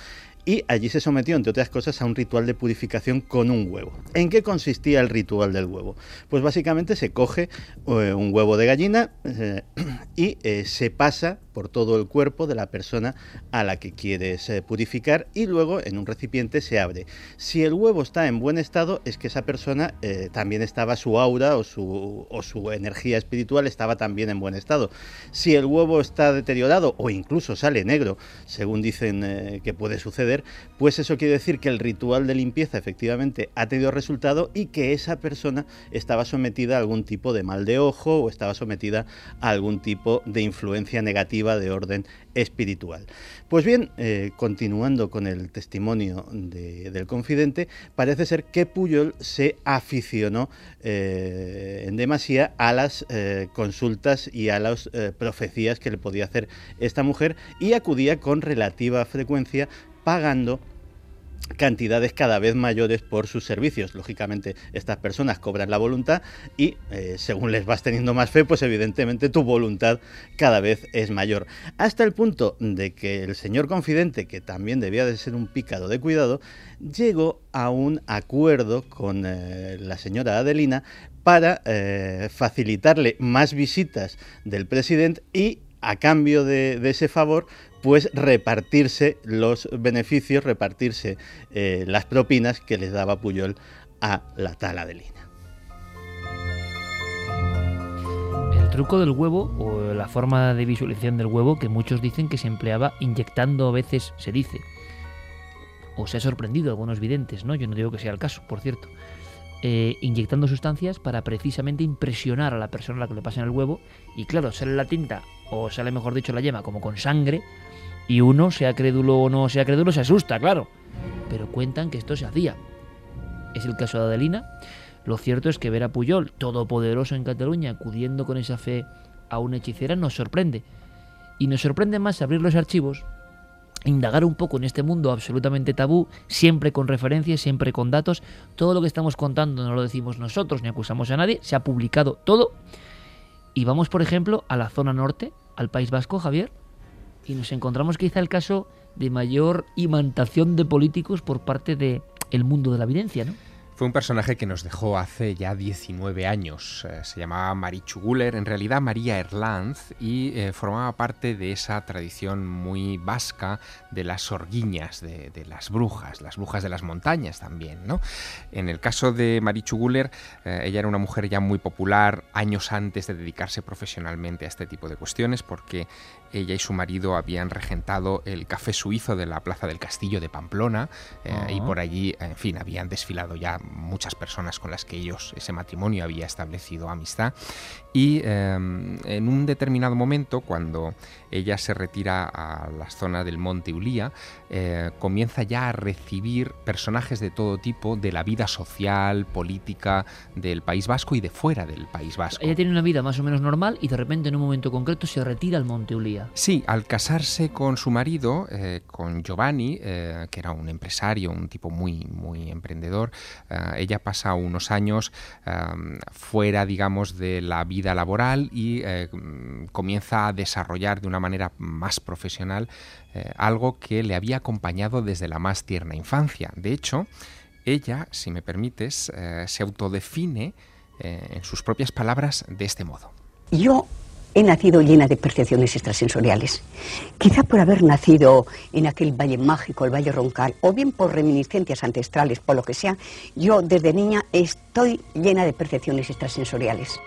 y allí se sometió, entre otras cosas, a un ritual de purificación con un huevo. ¿En qué consistía el ritual del huevo? Pues básicamente se coge eh, un huevo de gallina eh, y eh, se pasa por todo el cuerpo de la persona a la que quieres purificar y luego en un recipiente se abre. Si el huevo está en buen estado es que esa persona también estaba su aura o su, o su energía espiritual estaba también en buen estado. Si el huevo está deteriorado o incluso sale negro, según dicen que puede suceder, pues eso quiere decir que el ritual de limpieza efectivamente ha tenido resultado y que esa persona estaba sometida a algún tipo de mal de ojo o estaba sometida a algún tipo de influencia negativa de orden espiritual. Pues bien, eh, continuando con el testimonio del confidente, parece ser que Puyol se aficionó eh, en demasía a las eh, consultas y a las profecías que le podía hacer esta mujer y acudía con relativa frecuencia pagando cantidades cada vez mayores por sus servicios. Lógicamente, estas personas cobran la voluntad y eh, según les vas teniendo más fe, pues evidentemente tu voluntad cada vez es mayor. Hasta el punto de que el señor confidente, que también debía de ser un pícaro de cuidado, llegó a un acuerdo con eh, la señora Adelina para eh, facilitarle más visitas del presidente y a cambio de, ese favor, pues repartirse los beneficios, repartirse eh, las propinas que les daba Puyol a la tal Adelina. El truco del huevo o la forma de visualización del huevo que muchos dicen que se empleaba inyectando a veces, se dice. O se ha sorprendido algunos videntes, ¿no? Yo no digo que sea el caso, por cierto. Eh, inyectando sustancias para precisamente impresionar a la persona a la que le pasen el huevo. Y claro, sale la tinta, o sale mejor dicho la yema, como con sangre, y uno, sea crédulo o no sea crédulo, se asusta, claro. Pero cuentan que esto se hacía. Es el caso de Adelina. Lo cierto es que ver a Puyol, todopoderoso en Cataluña, acudiendo con esa fe a una hechicera, nos sorprende. Y nos sorprende más abrir los archivos indagar un poco en este mundo absolutamente tabú, siempre con referencias, siempre con datos. Todo lo que estamos contando no lo decimos nosotros ni acusamos a nadie, se ha publicado todo. Y vamos, por ejemplo, a la zona norte, al País Vasco, Javier, y nos encontramos quizá el caso de mayor imantación de políticos por parte del el mundo de la evidencia, ¿no? Fue un personaje que nos dejó hace ya 19 años. Eh, se llamaba Marichu Guller, en realidad María Erlanz, y eh, formaba parte de esa tradición muy vasca de las orguiñas, de, las brujas, las brujas de las montañas también. ¿no? En el caso de Marichu Guller, eh, ella era una mujer ya muy popular años antes de dedicarse profesionalmente a este tipo de cuestiones, porque ella y su marido habían regentado el café suizo de la Plaza del Castillo de Pamplona y por allí, en fin, habían desfilado ya muchas personas con las que ellos, ese matrimonio había establecido amistad. Y em, en un determinado momento, cuando ella se retira a la zona del Monte Ulía, eh, comienza ya a recibir personajes de todo tipo de la vida social, política del País Vasco y de fuera del País Vasco. Ella tiene una vida más o menos normal y de repente en un momento concreto se retira al Monte Ulía. Sí, al casarse con su marido, eh, con Giovanni, eh, que era un empresario, un tipo muy, muy emprendedor, ella pasa unos años fuera, digamos, de la vida laboral y comienza a desarrollar de una manera más profesional eh, algo que le había acompañado desde la más tierna infancia. De hecho, ella, si me permites, eh, se autodefine eh, en sus propias palabras de este modo. Yo he nacido llena de percepciones extrasensoriales. Quizá por haber nacido en aquel valle mágico, el Valle Roncal, o bien por reminiscencias ancestrales, por lo que sea, yo desde niña estoy llena de percepciones extrasensoriales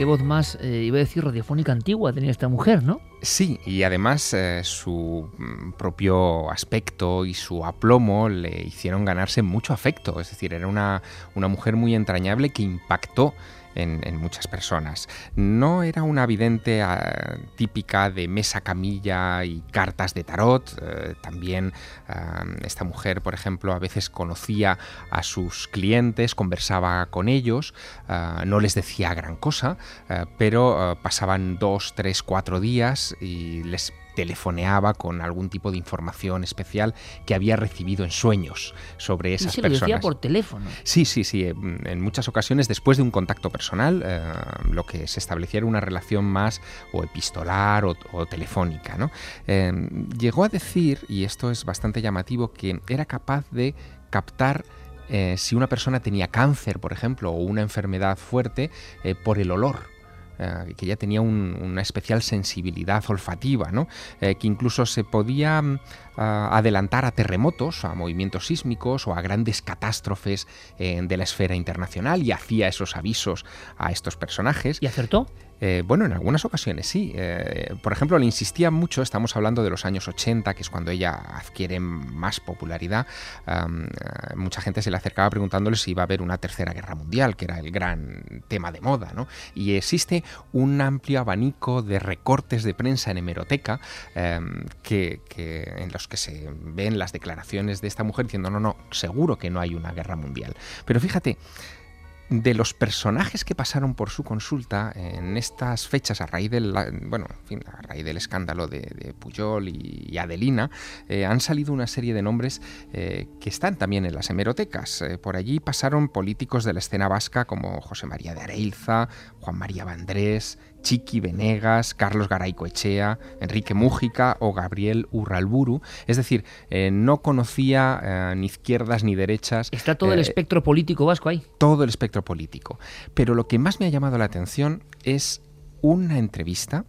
qué voz más, eh, iba a decir, radiofónica antigua tenía esta mujer, ¿no? Sí, y además eh, su mm, propio aspecto y su aplomo le hicieron ganarse mucho afecto. Es decir, era una, una mujer muy entrañable que impactó en, muchas personas. No era una vidente ah, típica de mesa camilla y cartas de tarot. Eh, también ah, esta mujer, por ejemplo, a veces conocía a sus clientes, conversaba con ellos, ah, no les decía gran cosa, pero pasaban dos, tres, cuatro días y les telefoneaba con algún tipo de información especial que había recibido en sueños sobre esas ¿Y se personas. Lo decía por teléfono. Sí, sí, sí. En muchas ocasiones, después de un contacto personal, eh, lo que se establecía una relación más o epistolar o, telefónica. ¿no? Eh, llegó a decir, y esto es bastante llamativo, que era capaz de captar eh, si una persona tenía cáncer, por ejemplo, o una enfermedad fuerte, por el olor eh, que ya tenía una especial sensibilidad olfativa, ¿no? Eh, que incluso se podía mm, adelantar a terremotos, a movimientos sísmicos o a grandes catástrofes eh, de la esfera internacional y hacía esos avisos a estos personajes. ¿Y acertó? Eh, bueno, en algunas ocasiones sí. Eh, por ejemplo, le insistía mucho, estamos hablando de los años 80, que es cuando ella adquiere más popularidad. Eh, mucha gente se le acercaba preguntándole si iba a haber una tercera guerra mundial, que era el gran tema de moda, ¿no? Y existe un amplio abanico de recortes de prensa en hemeroteca que, en los que se ven las declaraciones de esta mujer diciendo, no, no, seguro que no hay una guerra mundial. Pero fíjate, de los personajes que pasaron por su consulta en estas fechas a raíz del bueno a raíz del escándalo de, Puyol y, Adelina eh, han salido una serie de nombres eh, que están también en las hemerotecas. Eh, por allí pasaron políticos de la escena vasca como José María de Areilza Juan María Vandrés Chiqui Venegas, Carlos Garaycoechea, Enrique Mújica o Gabriel Urralburu. Es decir, eh, no conocía eh, ni izquierdas ni derechas. Está todo el eh, espectro político vasco ahí. Todo el espectro político. Pero lo que más me ha llamado la atención es una entrevista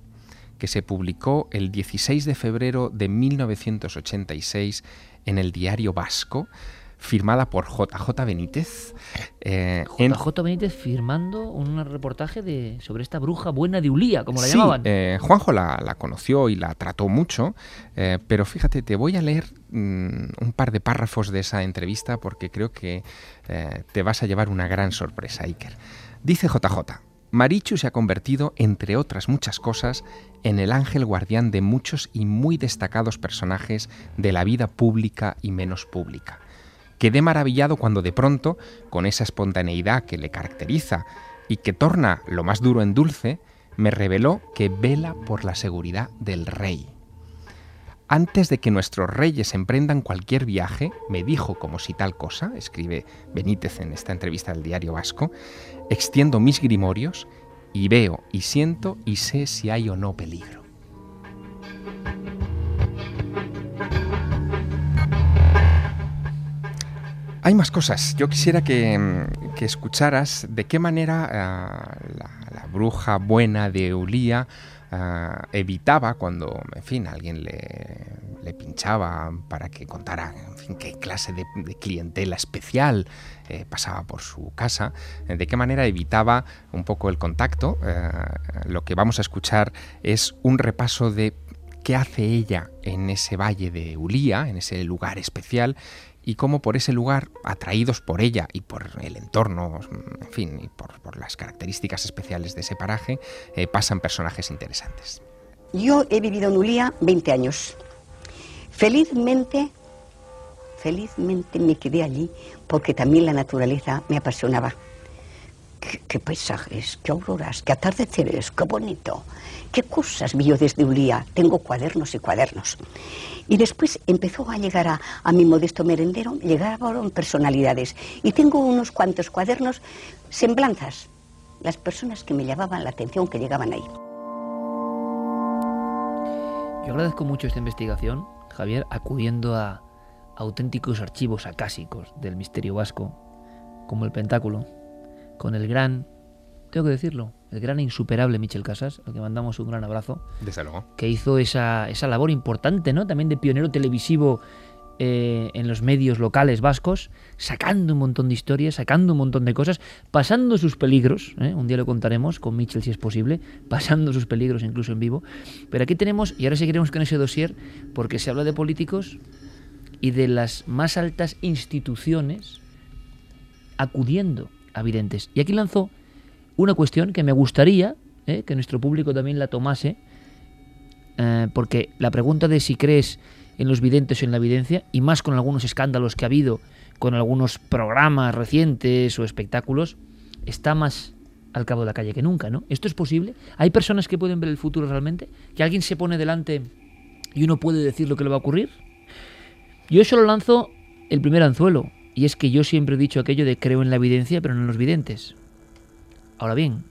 que se publicó el 16 de febrero de 1986 en el diario Vasco firmada por JJ Benítez. Eh, JJ Benítez firmando un reportaje de, sobre esta bruja buena de Ulía, como la llamaban. Eh, Juanjo la, conoció y la trató mucho, eh, pero fíjate, te voy a leer mm, un par de párrafos de esa entrevista porque creo que eh, te vas a llevar una gran sorpresa, Iker. Dice JJ. Marichu se ha convertido, entre otras muchas cosas, en el ángel guardián de muchos y muy destacados personajes de la vida pública y menos pública. Quedé maravillado cuando de pronto, con esa espontaneidad que le caracteriza y que torna lo más duro en dulce, me reveló que vela por la seguridad del rey. Antes de que nuestros reyes emprendan cualquier viaje, me dijo como si tal cosa, escribe Benítez en esta entrevista del diario Vasco, extiendo mis grimorios y veo y siento y sé si hay o no peligro. Hay más cosas. Yo quisiera que, mm, escucharas de qué manera uh, la, bruja buena de Ulía uh, evitaba cuando, en fin, alguien le, pinchaba para que contara, fin, qué clase de, clientela especial eh, pasaba por su casa, eh, de qué manera evitaba un poco el contacto. Uh, lo que vamos a escuchar es un repaso de qué hace ella en ese valle de Ulía, en ese lugar especial, y cómo por ese lugar, atraídos por ella y por el entorno, en fin, y por, las características especiales de ese paraje, eh, pasan personajes interesantes. Yo he vivido en Ulía 20 años. Felizmente, felizmente me quedé allí porque también la naturaleza me apasionaba. Qué, paisajes, qué auroras, qué atardeceres, qué bonito. Qué cosas vi yo desde Ulía. Tengo cuadernos y cuadernos. Y después empezó a llegar a, a mi modesto merendero, llegaron personalidades. Y tengo unos cuantos cuadernos, semblanzas, las personas que me llamaban la atención, que llegaban ahí. Yo agradezco mucho esta investigación, Javier, acudiendo a auténticos archivos acásicos del misterio vasco, como el Pentáculo, con el gran, tengo que decirlo, el gran e insuperable Michel Casas, al que mandamos un gran abrazo. Desde luego. Que hizo esa, esa labor importante, ¿no? También de pionero televisivo eh, en los medios locales vascos, sacando un montón de historias, sacando un montón de cosas, pasando sus peligros, ¿eh? un día lo contaremos con Michel si es posible, pasando sus peligros incluso en vivo. Pero aquí tenemos, y ahora seguiremos con ese dossier, porque se habla de políticos y de las más altas instituciones acudiendo a. Y aquí lanzó una cuestión que me gustaría eh, que nuestro público también la tomase, eh, porque la pregunta de si crees en los videntes o en la evidencia, y más con algunos escándalos que ha habido, con algunos programas recientes o espectáculos, está más al cabo de la calle que nunca, ¿no? ¿Esto es posible? ¿Hay personas que pueden ver el futuro realmente? ¿Que alguien se pone delante y uno puede decir lo que le va a ocurrir? Yo solo lanzo el primer anzuelo, y es que yo siempre he dicho aquello de creo en la evidencia, pero no en los videntes. Ahora bien,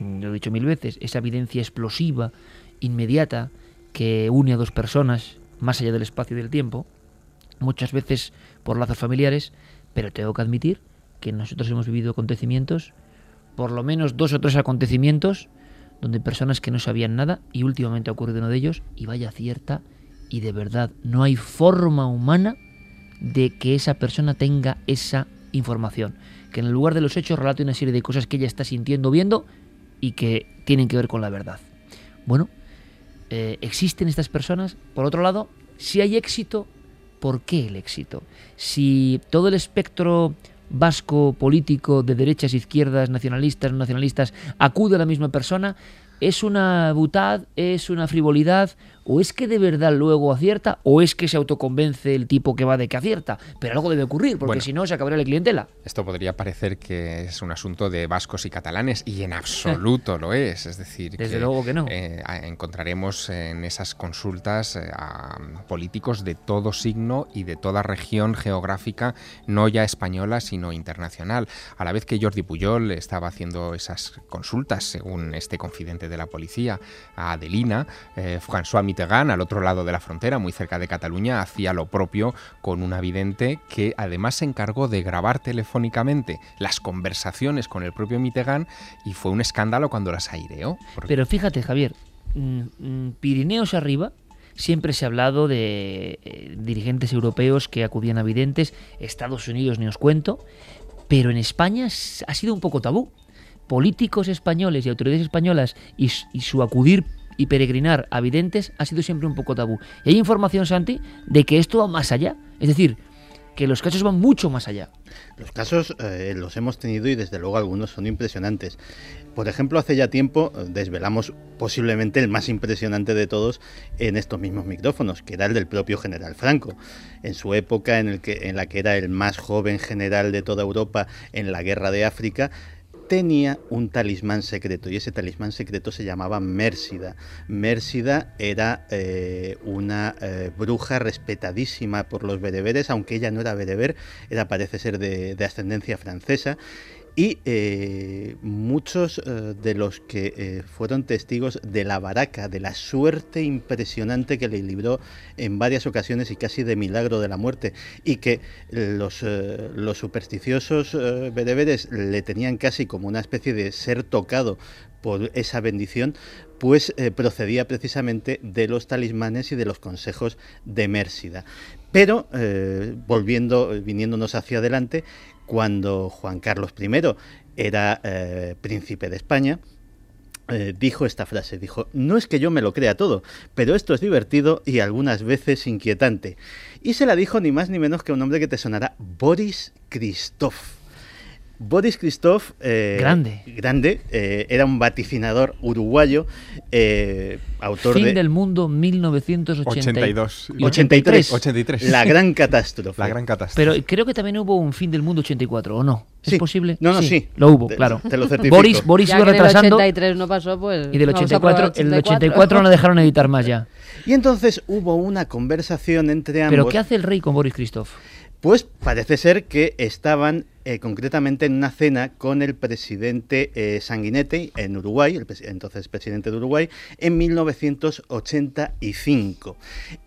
lo he dicho mil veces, esa evidencia explosiva, inmediata, que une a dos personas, más allá del espacio y del tiempo, muchas veces por lazos familiares, pero tengo que admitir que nosotros hemos vivido acontecimientos, por lo menos dos o tres acontecimientos, donde personas que no sabían nada, y últimamente ha ocurrido uno de ellos, y vaya cierta, y de verdad, no hay forma humana de que esa persona tenga esa información que en el lugar de los hechos relate una serie de cosas que ella está sintiendo, viendo y que tienen que ver con la verdad. Bueno, eh, ¿existen estas personas? Por otro lado, si hay éxito, ¿por qué el éxito? Si todo el espectro vasco político de derechas, izquierdas, nacionalistas, no nacionalistas acude a la misma persona, ¿es una butad? ¿Es una frivolidad? O es que de verdad luego acierta o es que se autoconvence el tipo que va de que acierta. Pero algo debe ocurrir, porque bueno, si no se acabaría la clientela. Esto podría parecer que es un asunto de vascos y catalanes y en absoluto lo es. Es decir, desde que, luego que no. Eh, encontraremos en esas consultas eh, a políticos de todo signo y de toda región geográfica, no ya española, sino internacional. A la vez que Jordi Puyol estaba haciendo esas consultas, según este confidente de la policía, a Adelina, eh, François Mitterrand, al otro lado de la frontera, muy cerca de Cataluña, hacía lo propio con una vidente que además se encargó de grabar telefónicamente las conversaciones con el propio Mitterrand y fue un escándalo cuando las aireó. Pero fíjate, Javier, mmm, Pirineos arriba, siempre se ha hablado de eh, dirigentes europeos que acudían a videntes, Estados Unidos ni os cuento, pero en España ha sido un poco tabú. Políticos españoles y autoridades españolas y su acudir y peregrinar a videntes ha sido siempre un poco tabú. Y hay información, Santi, de que esto va más allá. Es decir, que los casos van mucho más allá. Los casos eh, los hemos tenido y desde luego algunos son impresionantes. Por ejemplo, hace ya tiempo eh, desvelamos posiblemente el más impresionante de todos en estos mismos micrófonos, que era el del propio general Franco. En su época en, el que, en la que era el más joven general de toda Europa en la guerra de África, tenía un talismán secreto y ese talismán secreto se llamaba Mérsida. Mérsida era eh, una eh, bruja respetadísima por los bereberes, aunque ella no era bereber, era parece ser de, de ascendencia francesa y eh, muchos eh, de los que eh, fueron testigos de la baraca, de la suerte impresionante que le libró en varias ocasiones y casi de milagro de la muerte, y que los, supersticiosos bereberes le tenían casi como una especie de ser tocado por esa bendición, pues procedía precisamente de los talismanes y de los consejos de Mérsida. Pero, volviendo, viniéndonos hacia adelante, cuando Juan Carlos I era eh, príncipe de España, eh, dijo esta frase, dijo, no es que yo me lo crea todo, pero esto es divertido y algunas veces inquietante. Y se la dijo ni más ni menos que un hombre que te sonará, Boris Christoph. Boris Christoph, eh, grande, grande eh, era un vaticinador uruguayo, eh, autor fin de... del mundo 1982. 83. 83. La gran catástrofe. La gran catástrofe. Pero creo que también hubo un fin del mundo 84, ¿o no? ¿Es posible? No, no, sí. Lo hubo, claro. Te lo certifico. Boris, Boris iba retrasando. El 83 no pasó, pues. Y del 84, el 84 no dejaron editar más ya. Y entonces hubo una conversación entre ambos. ¿Pero qué hace el rey con Boris Christoph? Pues parece ser que estaban eh, concretamente en una cena con el presidente eh, Sanguinetti en Uruguay, entonces presidente de Uruguay, en 1985.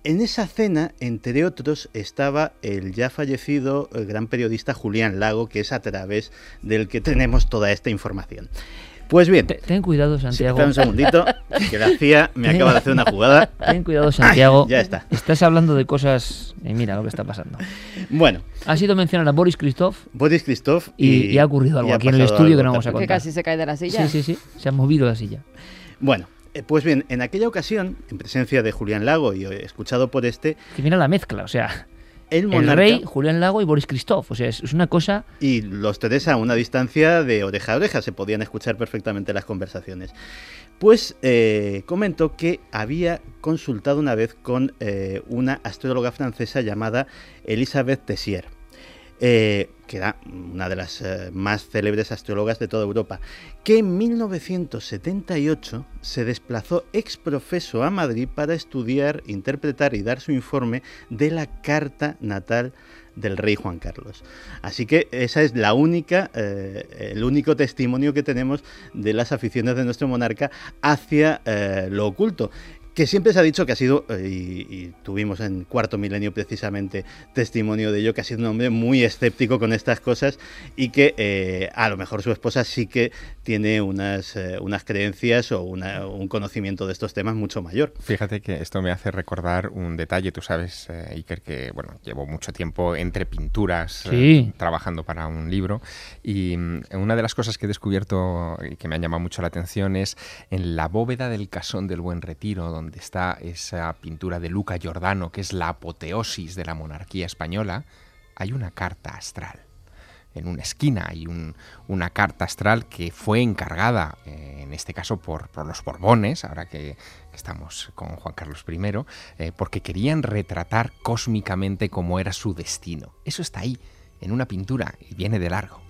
En esa cena, entre otros, estaba el ya fallecido el gran periodista Julián Lago, que es a través del que tenemos toda esta información. Pues bien. Ten cuidado, Santiago. espera un segundito, que la CIA me acaba de hacer una jugada. Ten cuidado, Santiago. ya está. Estás hablando de cosas. Y mira lo que está pasando. Bueno. Ha sido mencionar a Boris Christoph. Boris Christoph. Y, y, ha ocurrido algo aquí en el estudio que no vamos a contar. Que casi se cae de la silla. Sí, sí, sí. Se ha movido la silla. Bueno. eh, Pues bien, en aquella ocasión, en presencia de Julián Lago y eh, escuchado por este, Que mira la mezcla, o sea. El El monarca rey, Julián Lago y Boris Christoph. O sea, es, es una cosa. y los tres a una distancia de oreja a oreja se podían escuchar perfectamente las conversaciones. Pues eh, comentó que había consultado una vez con eh, una astróloga francesa llamada Elisabeth Tessier, eh, que era una de las eh, más célebres astrólogas de toda Europa, que en 1978 se desplazó ex profeso a Madrid para estudiar, interpretar y dar su informe de la carta natal del rey Juan Carlos. Así que esa es la única, eh, el único testimonio que tenemos de las aficiones de nuestro monarca hacia eh, lo oculto que siempre se ha dicho que ha sido, eh, y, y tuvimos en cuarto milenio precisamente testimonio de ello, que ha sido un hombre muy escéptico con estas cosas y que eh, a lo mejor su esposa sí que tiene unas, eh, unas creencias o una- un conocimiento de estos temas mucho mayor. Fíjate que esto me hace recordar un detalle. Tú sabes, eh, Iker, que bueno, llevo mucho tiempo entre pinturas eh, Sí. trabajando para un libro y mm, una de las cosas que he descubierto y que me han llamado mucho la atención es en la bóveda del Casón del Buen Retiro, donde está esa pintura de Luca Giordano, que es la apoteosis de la monarquía española, hay una carta astral en una esquina hay un- una carta astral que fue encargada, eh, en este caso por, los Borbones, ahora que, que estamos con Juan Carlos I, eh, porque querían retratar cósmicamente cómo era su destino. Eso está ahí, en una pintura, y viene de largo.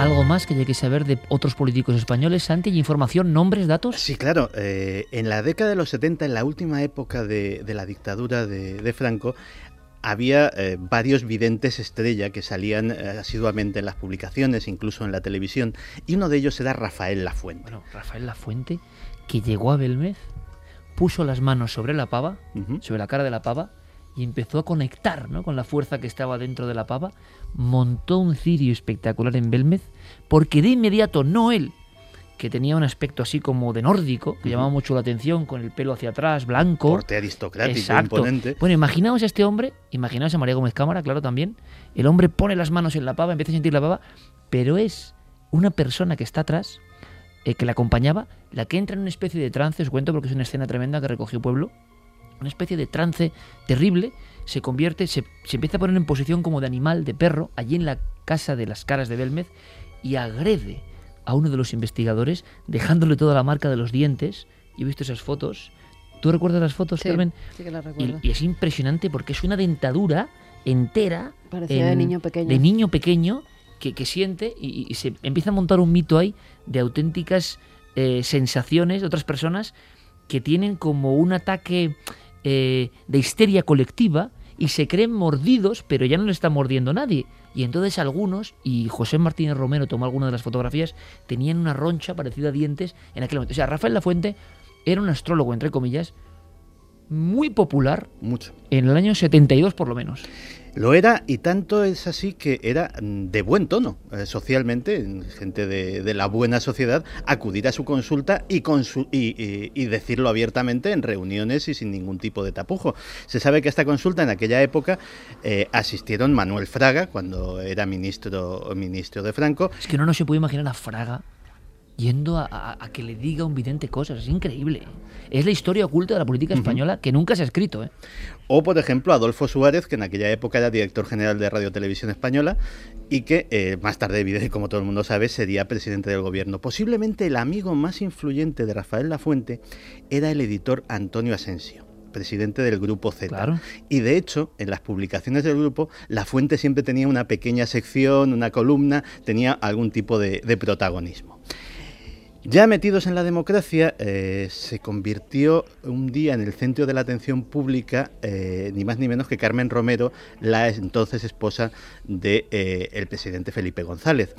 Algo más que hay que saber de otros políticos españoles, Santi, información, nombres, datos. Sí, claro. eh, en la década de los 70, en la última época de, de la dictadura de, de Franco, había eh, varios videntes estrella que salían eh, asiduamente en las publicaciones, incluso en la televisión, y uno de ellos era Rafael Lafuente. Bueno, Rafael Lafuente, que llegó a Belmez, puso las manos sobre la pava, sobre la cara de la pava, y empezó a conectar ¿no? con la fuerza que estaba dentro de la pava, montó un cirio espectacular en Belmez, porque de inmediato, no él, que tenía un aspecto así como de nórdico, que llamaba mucho la atención, con el pelo hacia atrás, blanco. Aristocrático, Exacto. imponente. Bueno, imaginaos a este hombre, imaginaos a María Gómez Cámara, claro, también. El hombre pone las manos en la pava, empieza a sentir la pava, pero es una persona que está atrás, eh, que la acompañaba, la que entra en una especie de trance, os cuento porque es una escena tremenda que recogió Pueblo, una especie de trance terrible, se convierte, se, se empieza a poner en posición como de animal, de perro, allí en la casa de las caras de Belmez, y agrede a uno de los investigadores, dejándole toda la marca de los dientes. Yo he visto esas fotos. ¿Tú recuerdas las fotos, Sí, Carmen? sí que las recuerdo. Y, es impresionante porque es una dentadura entera. Parecía de niño pequeño. De niño pequeño que, que siente y, y se empieza a montar un mito ahí de auténticas eh, sensaciones de otras personas que tienen como un ataque eh, de histeria colectiva y se creen mordidos, pero ya no le está mordiendo nadie. Y entonces algunos, y José Martínez Romero tomó algunas de las fotografías, tenían una roncha parecida a dientes en aquel momento. O sea, Rafael Lafuente era un astrólogo, entre comillas, muy popular. Mucho. En el año 72 por lo menos. Lo era y tanto es así que era mm, de buen tono eh, socialmente, gente de, de, la buena sociedad, acudir a su consulta y, consu y, y, y, decirlo abiertamente en reuniones y sin ningún tipo de tapujo. Se sabe que a esta consulta en aquella época eh, asistieron Manuel Fraga cuando era ministro, ministro de Franco. Es que no, no se puede imaginar a Fraga yendo a, a, a, que le diga un vidente cosas. Es increíble. Es la historia oculta de la política española uh -huh. que nunca se ha escrito. ¿eh? O, por ejemplo, Adolfo Suárez, que en aquella época era director general de Radio Televisión Española y que eh, más tarde, como todo el mundo sabe, sería presidente del gobierno. Posiblemente el amigo más influyente de Rafael Lafuente era el editor Antonio Asensio presidente del grupo Z. Claro. Y de hecho, en las publicaciones del grupo, La Fuente siempre tenía una pequeña sección, una columna, tenía algún tipo de, de protagonismo. Ya metidos en la democracia, eh, se convirtió un día en el centro de la atención pública, eh, ni más ni menos que Carmen Romero, la entonces esposa del de, eh, presidente Felipe González.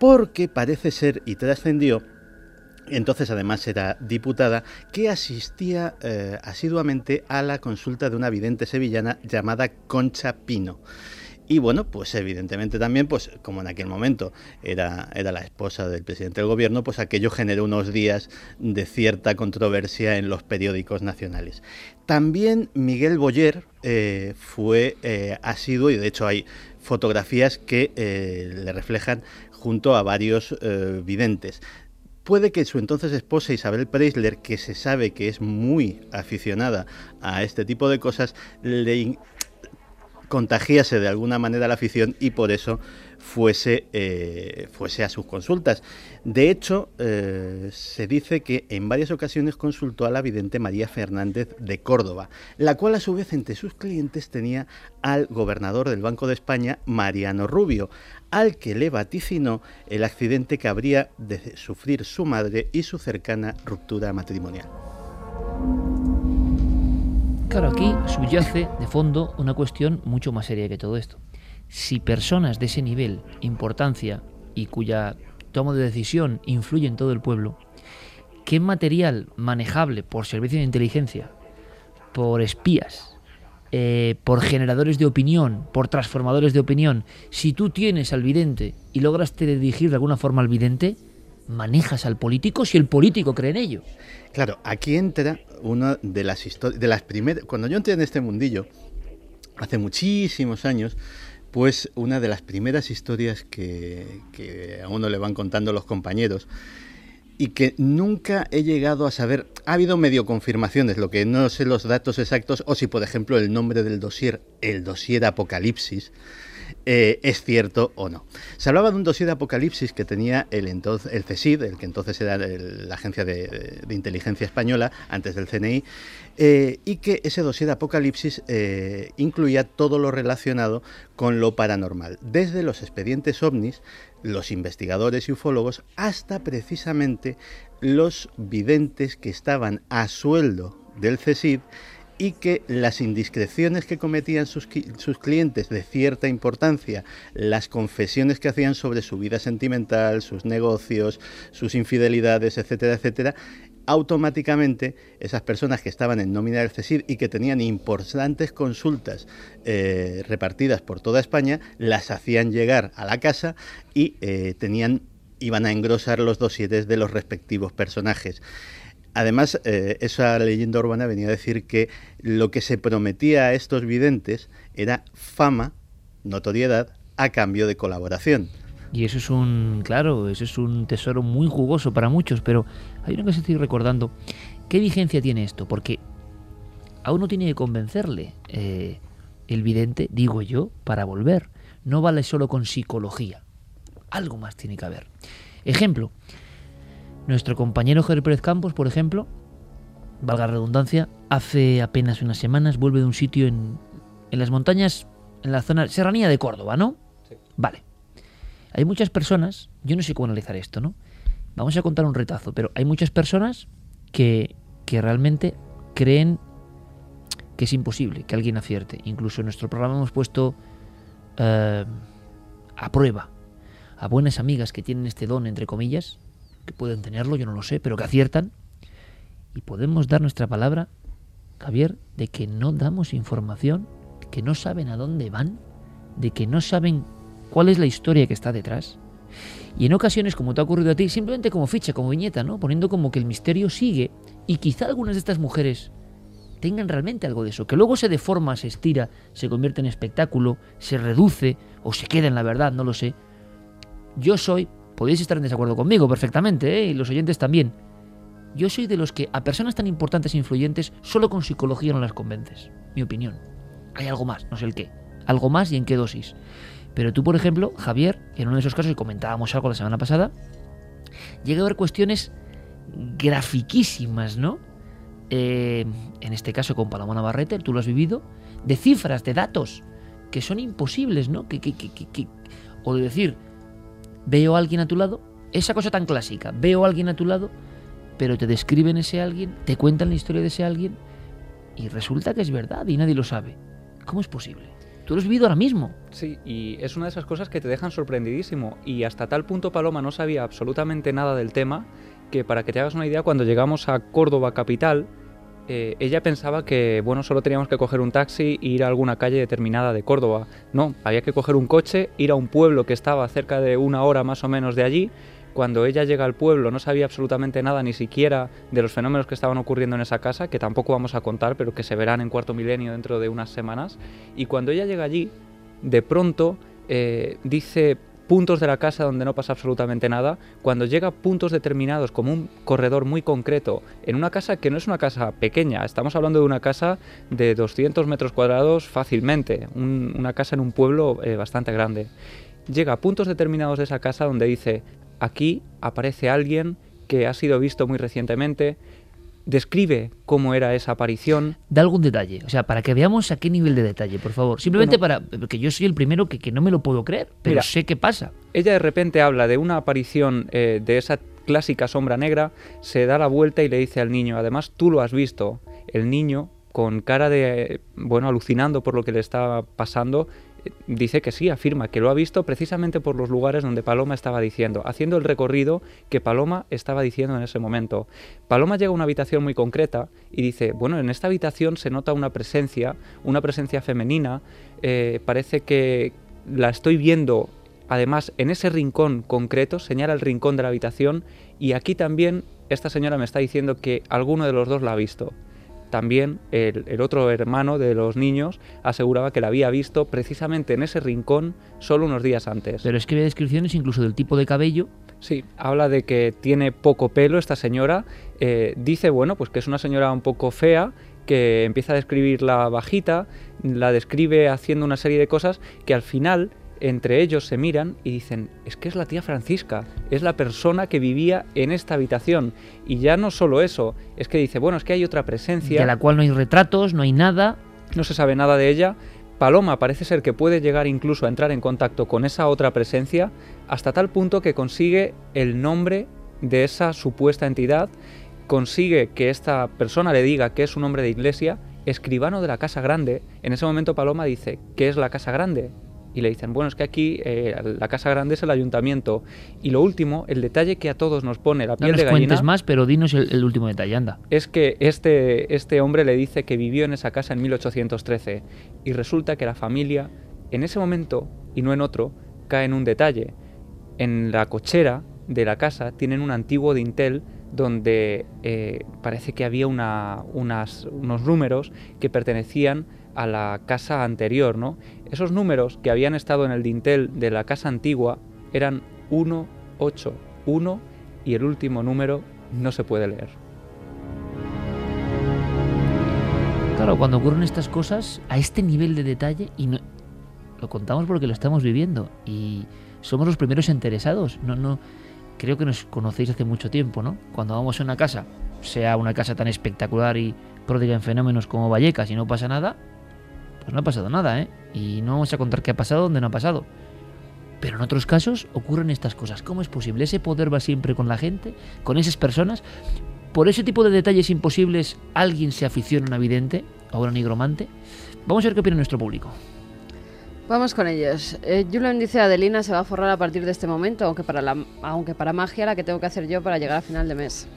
Porque parece ser, y trascendió, entonces además era diputada, que asistía asiduamente a la consulta de una vidente sevillana llamada Concha Pino. Y bueno, pues evidentemente también, pues como en aquel momento era, era la esposa del presidente del gobierno, pues aquello generó unos días de cierta controversia en los periódicos nacionales. También Miguel Boyer eh, fue eh, asiduo y de hecho hay fotografías que eh, le reflejan junto a varios videntes puede que su entonces esposa Isabel Preisler, que se sabe que es muy aficionada a este tipo de cosas, le contagiase de alguna manera la afición y por eso fuese, eh, fuese a sus consultas. De hecho, eh, se dice que en varias ocasiones consultó a la vidente María Fernández de Córdoba, la cual a su vez entre sus clientes tenía al gobernador del Banco de España, Mariano Rubio, al que le vaticinó el accidente que habría de sufrir su madre y su cercana ruptura matrimonial. Claro, aquí subyace de fondo una cuestión mucho más seria que todo esto. Si personas de ese nivel, importancia y cuya toma de decisión influye en todo el pueblo, ¿qué material manejable por servicios de inteligencia, por espías, eh, por generadores de opinión, por transformadores de opinión, si tú tienes al vidente y logras dirigir de alguna forma al vidente, manejas al político si el político cree en ello. Claro, aquí entra una de las historias, de las primeras, cuando yo entré en este mundillo, hace muchísimos años, pues una de las primeras historias que, a uno le van contando los compañeros, y que nunca he llegado a saber. Ha habido medio confirmaciones, lo que no sé los datos exactos, o si, por ejemplo, el nombre del dossier, el dossier Apocalipsis, eh, es cierto o no. Se hablaba de un dossier de Apocalipsis que tenía el, entonces, el el que entonces era la Agencia de, de, Inteligencia Española, antes del CNI, eh, y que ese dossier de Apocalipsis eh, incluía todo lo relacionado con lo paranormal, desde los expedientes ovnis, los investigadores y ufólogos, hasta precisamente los videntes que estaban a sueldo del CSID y que las indiscreciones que cometían sus, sus, clientes de cierta importancia, las confesiones que hacían sobre su vida sentimental, sus negocios, sus infidelidades, etcétera, etcétera, automáticamente esas personas que estaban en nómina del y que tenían importantes consultas eh, repartidas por toda España, las hacían llegar a la casa y eh, tenían, iban a engrosar los dosieres de los respectivos personajes. Además, eh, esa leyenda urbana venía a decir que lo que se prometía a estos videntes era fama, notoriedad, a cambio de colaboración. Y eso es un, claro, eso es un tesoro muy jugoso para muchos, pero hay una cosa que estoy recordando. ¿Qué vigencia tiene esto? Porque a uno tiene que convencerle eh, el vidente, digo yo, para volver. No vale solo con psicología. Algo más tiene que haber. Ejemplo, nuestro compañero Javier Pérez Campos, por ejemplo, valga la redundancia, hace apenas unas semanas vuelve de un sitio en, en las montañas, en la zona serranía de Córdoba, ¿no? Sí. Vale. Hay muchas personas, yo no sé cómo analizar esto, ¿no? Vamos a contar un retazo, pero hay muchas personas que, que realmente creen que es imposible que alguien acierte. Incluso en nuestro programa hemos puesto eh, a prueba a buenas amigas que tienen este don, entre comillas, que pueden tenerlo, yo no lo sé, pero que aciertan, y podemos dar nuestra palabra, Javier, de que no damos información, que no saben a dónde van, de que no saben cuál es la historia que está detrás. Y en ocasiones, como te ha ocurrido a ti, simplemente como ficha, como viñeta, ¿no? Poniendo como que el misterio sigue y quizá algunas de estas mujeres tengan realmente algo de eso, que luego se deforma, se estira, se convierte en espectáculo, se reduce o se queda en la verdad, no lo sé. Yo soy, podéis estar en desacuerdo conmigo perfectamente, ¿eh? y los oyentes también. Yo soy de los que a personas tan importantes e influyentes solo con psicología no las convences. Mi opinión. Hay algo más, no sé el qué. Algo más y en qué dosis. Pero tú, por ejemplo, Javier, en uno de esos casos, y comentábamos algo la semana pasada, llega a ver cuestiones grafiquísimas, ¿no? Eh, en este caso con Paloma Navarrete, tú lo has vivido, de cifras, de datos, que son imposibles, ¿no? Que, que, que, o de decir, veo a alguien a tu lado, esa cosa tan clásica, veo a alguien a tu lado, pero te describen ese alguien, te cuentan la historia de ese alguien, y resulta que es verdad y nadie lo sabe. ¿Cómo es posible? Tú lo has vivido ahora mismo. Sí, y es una de esas cosas que te dejan sorprendidísimo. Y hasta tal punto Paloma no sabía absolutamente nada del tema que para que te hagas una idea, cuando llegamos a Córdoba capital, eh, ella pensaba que bueno solo teníamos que coger un taxi e ir a alguna calle determinada de Córdoba. No, había que coger un coche, ir a un pueblo que estaba cerca de una hora más o menos de allí. Cuando ella llega al pueblo no sabía absolutamente nada ni siquiera de los fenómenos que estaban ocurriendo en esa casa, que tampoco vamos a contar, pero que se verán en cuarto milenio dentro de unas semanas. Y cuando ella llega allí, de pronto eh, dice, puntos de la casa donde no pasa absolutamente nada, cuando llega a puntos determinados como un corredor muy concreto, en una casa que no es una casa pequeña, estamos hablando de una casa de 200 metros cuadrados fácilmente, una casa en un pueblo eh, bastante grande. Llega a puntos determinados de esa casa donde dice, aquí aparece alguien que ha sido visto muy recientemente, describe cómo era esa aparición. Da algún detalle, o sea, para que veamos a qué nivel de detalle, por favor. Simplemente para, porque yo soy el primero que, que, no me lo puedo creer, pero sé qué pasa. Ella de repente habla de una aparición eh, de esa clásica sombra negra, se da la vuelta y le dice al niño, además tú lo has visto, el niño con cara de, bueno, alucinando por lo que le estaba pasando, dice que sí, afirma que lo ha visto precisamente por los lugares donde Paloma estaba diciendo, haciendo el recorrido que Paloma estaba diciendo en ese momento. Paloma llega a una habitación muy concreta y dice, bueno, en esta habitación se nota una presencia, una presencia femenina, eh, parece que la estoy viendo además en ese rincón concreto, señala el rincón de la habitación y aquí también esta señora me está diciendo que alguno de los dos la ha visto también el, otro hermano de los niños aseguraba que la había visto precisamente en ese rincón solo unos días antes. Pero es que ve descripciones incluso del tipo de cabello. Sí, habla de que tiene poco pelo esta señora. Eh, dice, bueno, pues que es una señora un poco fea, que empieza a describir la bajita, la describe haciendo una serie de cosas que al final entre ellos se miran y dicen, es que es la tía Francisca, es la persona que vivía en esta habitación. Y ya no solo eso, es que dice, bueno, es que hay otra presencia. De la cual no hay retratos, no hay nada. No se sabe nada de ella. Paloma parece ser que puede llegar incluso a entrar en contacto con esa otra presencia hasta tal punto que consigue el nombre de esa supuesta entidad, consigue que esta persona le diga que es un hombre de iglesia, escribano de la Casa Grande. En ese momento Paloma dice, ¿qué es la Casa Grande? Y le dicen, bueno, es que aquí eh, la casa grande es el ayuntamiento. Y lo último, el detalle que a todos nos pone la piel no de gallina... cuentes más, pero dinos el, último detalle, anda. Es que este, este hombre le dice que vivió en esa casa en 1813 y resulta que la familia, en ese momento y no en otro, cae en un detalle. En la cochera de la casa tienen un antiguo dintel donde eh, parece que había una, unas, unos números que pertenecían a la casa anterior, ¿no? Esos números que habían estado en el dintel de la casa antigua eran 1, 8, 1 y el último número no se puede leer. Claro, cuando ocurren estas cosas a este nivel de detalle y no, lo contamos porque lo estamos viviendo y somos los primeros interesados. No, no, creo que nos conocéis hace mucho tiempo, ¿no? Cuando vamos a una casa, sea una casa tan espectacular y pródiga en fenómenos como Vallecas y no pasa nada, pues no ha pasado nada, ¿eh? Y no vamos a contar qué ha pasado donde no ha pasado. Pero en otros casos ocurren estas cosas. ¿Cómo es posible? Ese poder va siempre con la gente, con esas personas. Por ese tipo de detalles imposibles, alguien se aficiona a un vidente, a un nigromante. Vamos a ver qué opina nuestro público. Vamos con ellos. Eh, Julen dice Adelina se va a forrar a partir de este momento, aunque para, la, aunque para magia la que tengo que hacer yo para llegar a final de mes.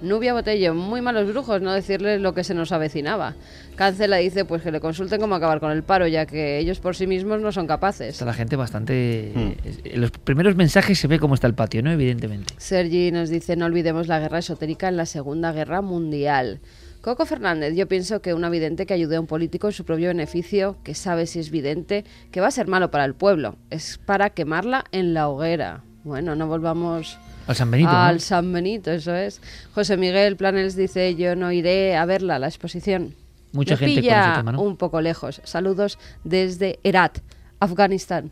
Nubia Botello, muy malos brujos, no decirles lo que se nos avecinaba. Cancela dice pues que le consulten cómo acabar con el paro, ya que ellos por sí mismos no son capaces. Está la gente bastante... En los primeros mensajes se ve cómo está el patio, ¿no? Evidentemente. Sergi nos dice no olvidemos la guerra esotérica en la Segunda Guerra Mundial. Coco Fernández, yo pienso que un vidente que ayude a un político en su propio beneficio, que sabe si es vidente, que va a ser malo para el pueblo, es para quemarla en la hoguera. Bueno, no volvamos al San Benito. Al San Benito, eso es. José Miguel Planels dice, yo no iré a verla, la exposición. Mucha Me gente pilla con ese tema, ¿no? un poco lejos. Saludos desde Herat, Afganistán.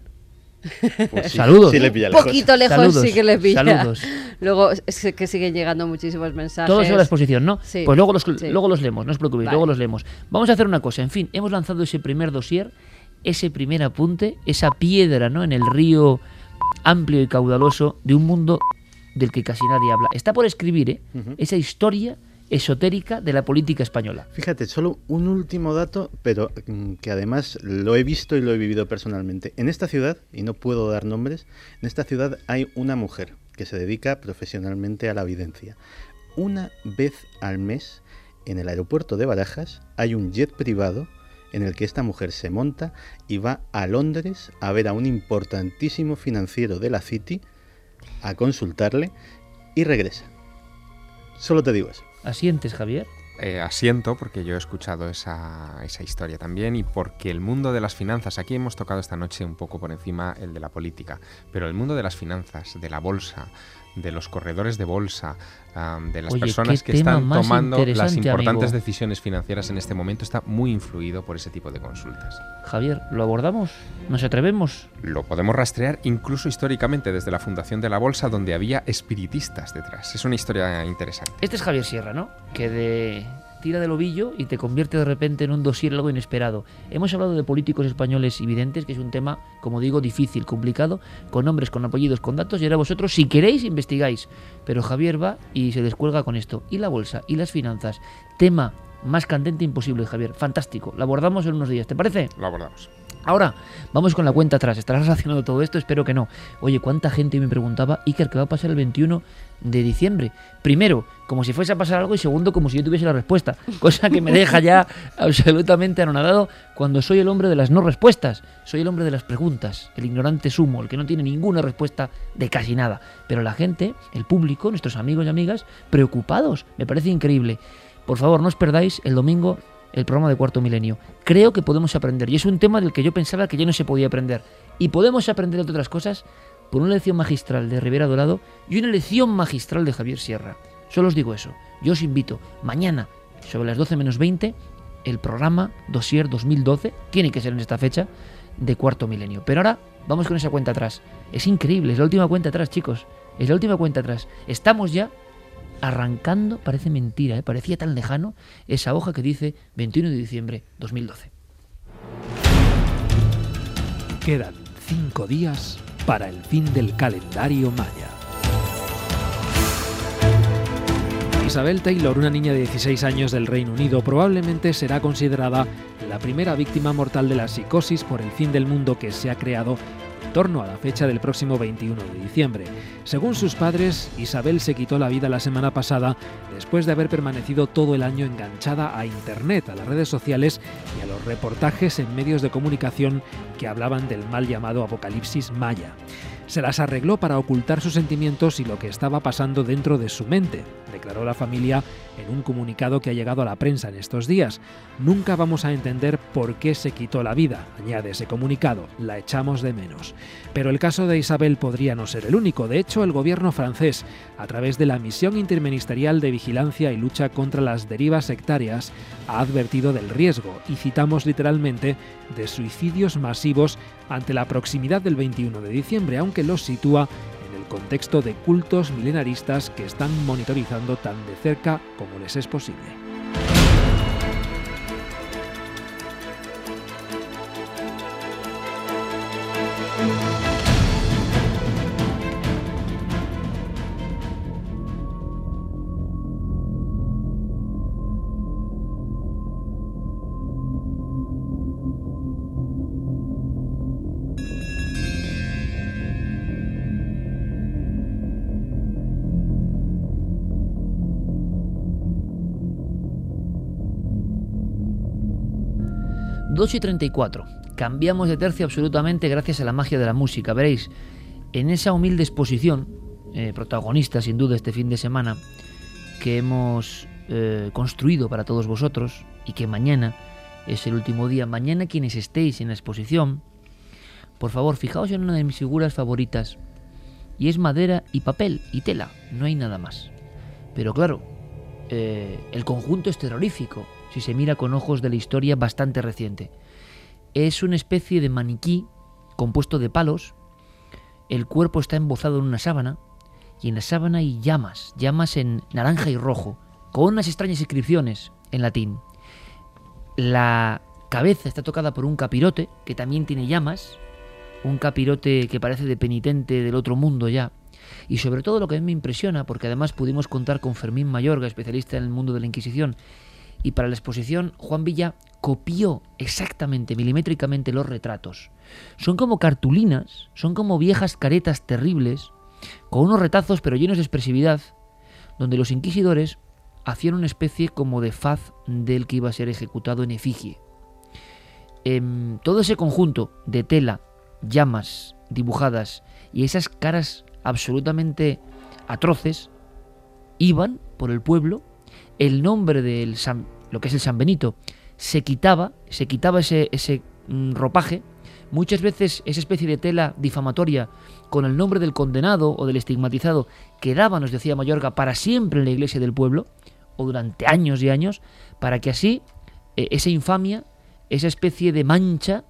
Pues sí, Saludos. sí le pilla Un lejos. poquito lejos Saludos, sí que le pilla. saludos. Luego es que siguen llegando muchísimos mensajes. Todo sobre la exposición, ¿no? Sí. Pues luego los, Sí. luego los leemos, no os preocupéis, Vale. luego los leemos. Vamos a hacer una cosa, en fin, hemos lanzado ese primer dossier, ese primer apunte, esa piedra, ¿no? En el río amplio y caudaloso de un mundo del que casi nadie habla. Está por escribir, ¿eh? Esa historia esotérica de la política española. Fíjate, solo un último dato, pero mm, que además lo he visto y lo he vivido personalmente. En esta ciudad, y no puedo dar nombres, en esta ciudad hay una mujer que se dedica profesionalmente a la evidencia. Una vez al mes, en el aeropuerto de Barajas, hay un jet privado en el que esta mujer se monta y va a Londres a ver a un importantísimo financiero de la City, a consultarle y regresa. Solo te digo eso. ¿Asientes, Javier? Eh, asiento porque yo he escuchado esa, esa historia también y porque el mundo de las finanzas, aquí hemos tocado esta noche un poco por encima el de la política, pero el mundo de las finanzas, de la bolsa, de los corredores de bolsa, am, de las Oye, personas que están tomando las importantes amigo. decisiones financieras en este momento está muy influido por ese tipo de consultas. Javier, ¿lo abordamos? ¿Nos atrevemos? Lo podemos rastrear incluso históricamente desde la fundación de la bolsa donde había espiritistas detrás. Es una historia interesante. Este es Javier Sierra, ¿no? Que de tira del ovillo y te convierte de repente en un dossier algo inesperado. Hemos hablado de políticos españoles y videntes, que es un tema, como digo, difícil, complicado, con nombres, con apellidos, con datos, y ahora vosotros, si queréis, investigáis. Pero Javier va y se descuelga con esto. Y la bolsa, y las finanzas. Tema más candente imposible, Javier. Fantástico. Lo abordamos en unos días, ¿te parece? Lo abordamos. Ahora, vamos con la cuenta atrás. ¿Estarás relacionado todo esto? Espero que no. Oye, ¿cuánta gente me preguntaba, Iker, qué va a pasar el 21 de diciembre? Primero, como si fuese a pasar algo y segundo, como si yo tuviese la respuesta. Cosa que me deja ya absolutamente anonadado cuando soy el hombre de las no respuestas. Soy el hombre de las preguntas, el ignorante sumo, el que no tiene ninguna respuesta de casi nada. Pero la gente, el público, nuestros amigos y amigas, preocupados. Me parece increíble. Por favor, no os perdáis el domingo el programa de Cuarto Milenio. Creo que podemos aprender, y es un tema del que yo pensaba que ya no se podía aprender. Y podemos aprender, entre otras cosas, por una lección magistral de Rivera Dorado y una lección magistral de Javier Sierra. Solo os digo eso. Yo os invito mañana, sobre las 12 menos 20, el programa Dossier 2012, tiene que ser en esta fecha, de Cuarto Milenio. Pero ahora vamos con esa cuenta atrás. Es increíble, es la última cuenta atrás, chicos. Es la última cuenta atrás. Estamos ya arrancando, parece mentira, ¿eh? parecía tan lejano, esa hoja que dice 21 de diciembre 2012. Quedan cinco días para el fin del calendario maya. Isabel Taylor, una niña de 16 años del Reino Unido, probablemente será considerada la primera víctima mortal de la psicosis por el fin del mundo que se ha creado torno a la fecha del próximo 21 de diciembre. Según sus padres, Isabel se quitó la vida la semana pasada después de haber permanecido todo el año enganchada a Internet, a las redes sociales y a los reportajes en medios de comunicación que hablaban del mal llamado apocalipsis maya. Se las arregló para ocultar sus sentimientos y lo que estaba pasando dentro de su mente, declaró la familia en un comunicado que ha llegado a la prensa en estos días. Nunca vamos a entender por qué se quitó la vida, añade ese comunicado, la echamos de menos. Pero el caso de Isabel podría no ser el único. De hecho, el gobierno francés, a través de la Misión Interministerial de Vigilancia y Lucha contra las Derivas Sectarias, ha advertido del riesgo, y citamos literalmente, de suicidios masivos ante la proximidad del 21 de diciembre, aunque los sitúa contexto de cultos milenaristas que están monitorizando tan de cerca como les es posible. 2 y 34. Cambiamos de tercio absolutamente gracias a la magia de la música. Veréis, en esa humilde exposición, eh, protagonista sin duda este fin de semana, que hemos eh, construido para todos vosotros y que mañana es el último día. Mañana quienes estéis en la exposición, por favor, fijaos en una de mis figuras favoritas. Y es madera y papel y tela, no hay nada más. Pero claro, eh, el conjunto es terrorífico, si se mira con ojos de la historia bastante reciente. Es una especie de maniquí compuesto de palos, el cuerpo está embozado en una sábana, y en la sábana hay llamas, llamas en naranja y rojo, con unas extrañas inscripciones en latín. La cabeza está tocada por un capirote, que también tiene llamas, un capirote que parece de penitente del otro mundo ya. Y sobre todo lo que a mí me impresiona, porque además pudimos contar con Fermín Mayorga, especialista en el mundo de la Inquisición, y para la exposición Juan Villa copió exactamente, milimétricamente los retratos. Son como cartulinas, son como viejas caretas terribles, con unos retazos pero llenos de expresividad, donde los inquisidores hacían una especie como de faz del que iba a ser ejecutado en efigie. Em, todo ese conjunto de tela, llamas dibujadas y esas caras absolutamente atroces iban por el pueblo, el nombre del San, lo que es el San Benito se quitaba, se quitaba ese, ese mm, ropaje, muchas veces esa especie de tela difamatoria con el nombre del condenado o del estigmatizado quedaba, nos decía Mayorga, para siempre en la iglesia del pueblo, o durante años y años, para que así eh, esa infamia, esa especie de mancha,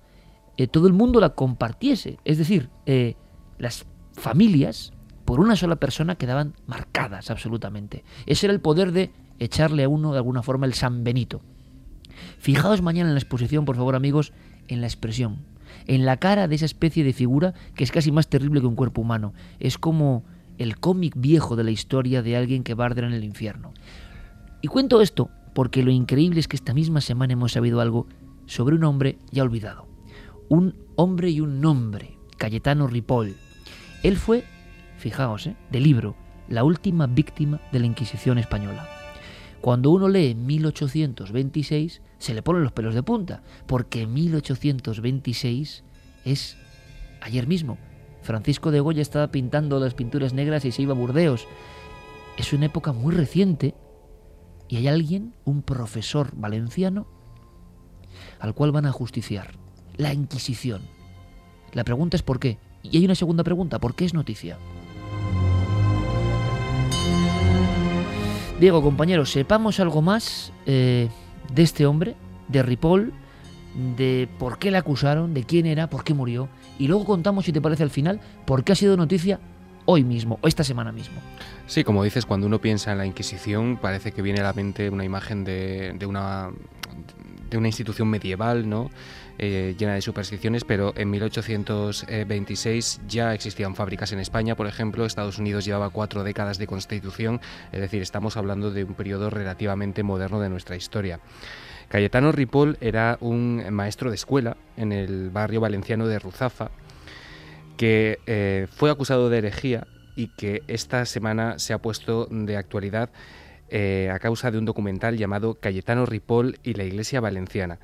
eh, todo el mundo la compartiese. Es decir, eh, las familias, por una sola persona, quedaban marcadas absolutamente. Ese era el poder de echarle a uno de alguna forma el San Benito. Fijaos mañana en la exposición, por favor amigos, en la expresión, en la cara de esa especie de figura que es casi más terrible que un cuerpo humano. Es como el cómic viejo de la historia de alguien que va a en el infierno. Y cuento esto porque lo increíble es que esta misma semana hemos sabido algo sobre un hombre ya olvidado. Un hombre y un nombre, Cayetano Ripoll. Él fue, fijaos, ¿eh? de libro, la última víctima de la Inquisición española. Cuando uno lee 1826 se le ponen los pelos de punta, porque 1826 es ayer mismo. Francisco de Goya estaba pintando las pinturas negras y se iba a Burdeos. Es una época muy reciente y hay alguien, un profesor valenciano, al cual van a justiciar. La Inquisición. La pregunta es por qué. Y hay una segunda pregunta, ¿por qué es noticia? Diego, compañeros, sepamos algo más eh, de este hombre, de Ripoll, de por qué le acusaron, de quién era, por qué murió. Y luego contamos, si te parece, al final, por qué ha sido noticia hoy mismo, esta semana mismo. Sí, como dices, cuando uno piensa en la Inquisición, parece que viene a la mente una imagen de, de una, de una institución medieval, ¿no? Eh, llena de supersticiones, pero en 1826 ya existían fábricas en España, por ejemplo, Estados Unidos llevaba cuatro décadas de constitución, es decir, estamos hablando de un periodo relativamente moderno de nuestra historia. Cayetano Ripoll era un maestro de escuela en el barrio valenciano de Ruzafa, que eh, fue acusado de herejía y que esta semana se ha puesto de actualidad eh, a causa de un documental llamado Cayetano Ripoll y la Iglesia Valenciana.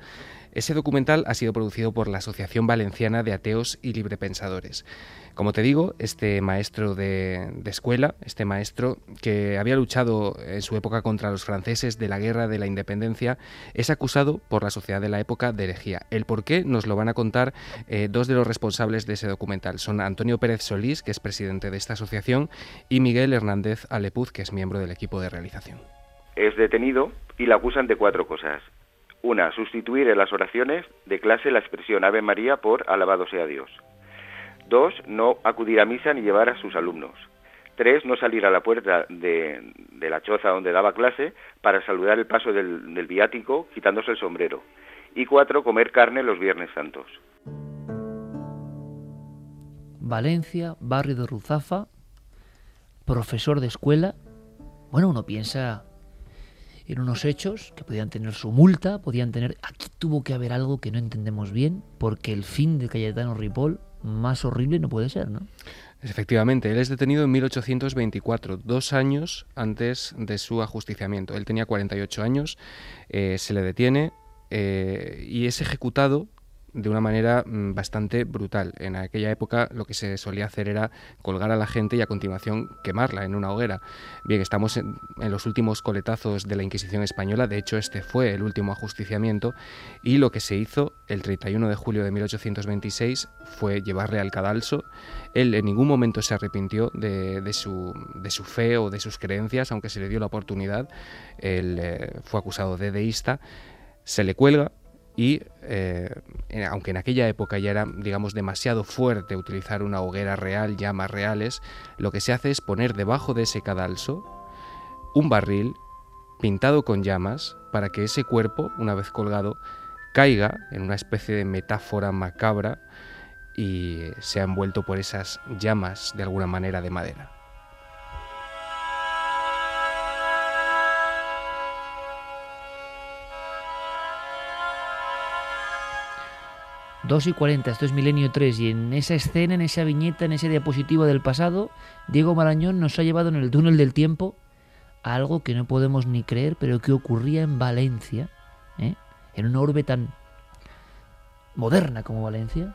Ese documental ha sido producido por la Asociación Valenciana de Ateos y Librepensadores. Como te digo, este maestro de, escuela, este maestro que había luchado en su época contra los franceses de la Guerra de la Independencia, es acusado por la sociedad de la época de herejía. El por qué nos lo van a contar eh, dos de los responsables de ese documental. Son Antonio Pérez Solís, que es presidente de esta asociación, y Miguel Hernández Alepuz, que es miembro del equipo de realización. Es detenido y le acusan de cuatro cosas. Una, sustituir en las oraciones de clase la expresión Ave María por Alabado sea Dios. Dos, no acudir a misa ni llevar a sus alumnos. Tres, no salir a la puerta de, la choza donde daba clase para saludar el paso del, viático quitándose el sombrero. Y cuatro, comer carne los viernes santos. Valencia, barrio de Ruzafa, profesor de escuela. Bueno, uno piensa en unos hechos que podían tener su multa, podían tener... Aquí tuvo que haber algo que no entendemos bien, porque el fin de Cayetano Ripoll más horrible no puede ser, ¿no? Efectivamente, él es detenido en 1824, dos años antes de su ajusticiamiento. Él tenía 48 años, eh, se le detiene, eh, y es ejecutado de una manera mm, bastante brutal. En aquella época lo que se solía hacer era colgar a la gente y a continuación quemarla en una hoguera. Bien, estamos en, los últimos coletazos de la Inquisición española, de hecho este fue el último ajusticiamiento, y lo que se hizo el 31 de julio de 1826 fue llevarle al cadalso. Él en ningún momento se arrepintió de, su, de su, fe o de sus creencias, aunque se le dio la oportunidad. Él eh, fue acusado de deísta, se le cuelga, y eh, aunque en aquella época ya era, digamos, demasiado fuerte utilizar una hoguera real, llamas reales, lo que se hace es poner debajo de ese cadalso un barril pintado con llamas para que ese cuerpo, una vez colgado, caiga en una especie de metáfora macabra y sea envuelto por esas llamas de alguna manera de madera. 2 y 40, esto es Milenio 3, y en esa escena, en esa viñeta, en ese diapositivo del pasado, Diego Marañón nos ha llevado en el túnel del tiempo a algo que no podemos ni creer, pero que ocurría en Valencia, ¿eh? en una orbe tan moderna como Valencia.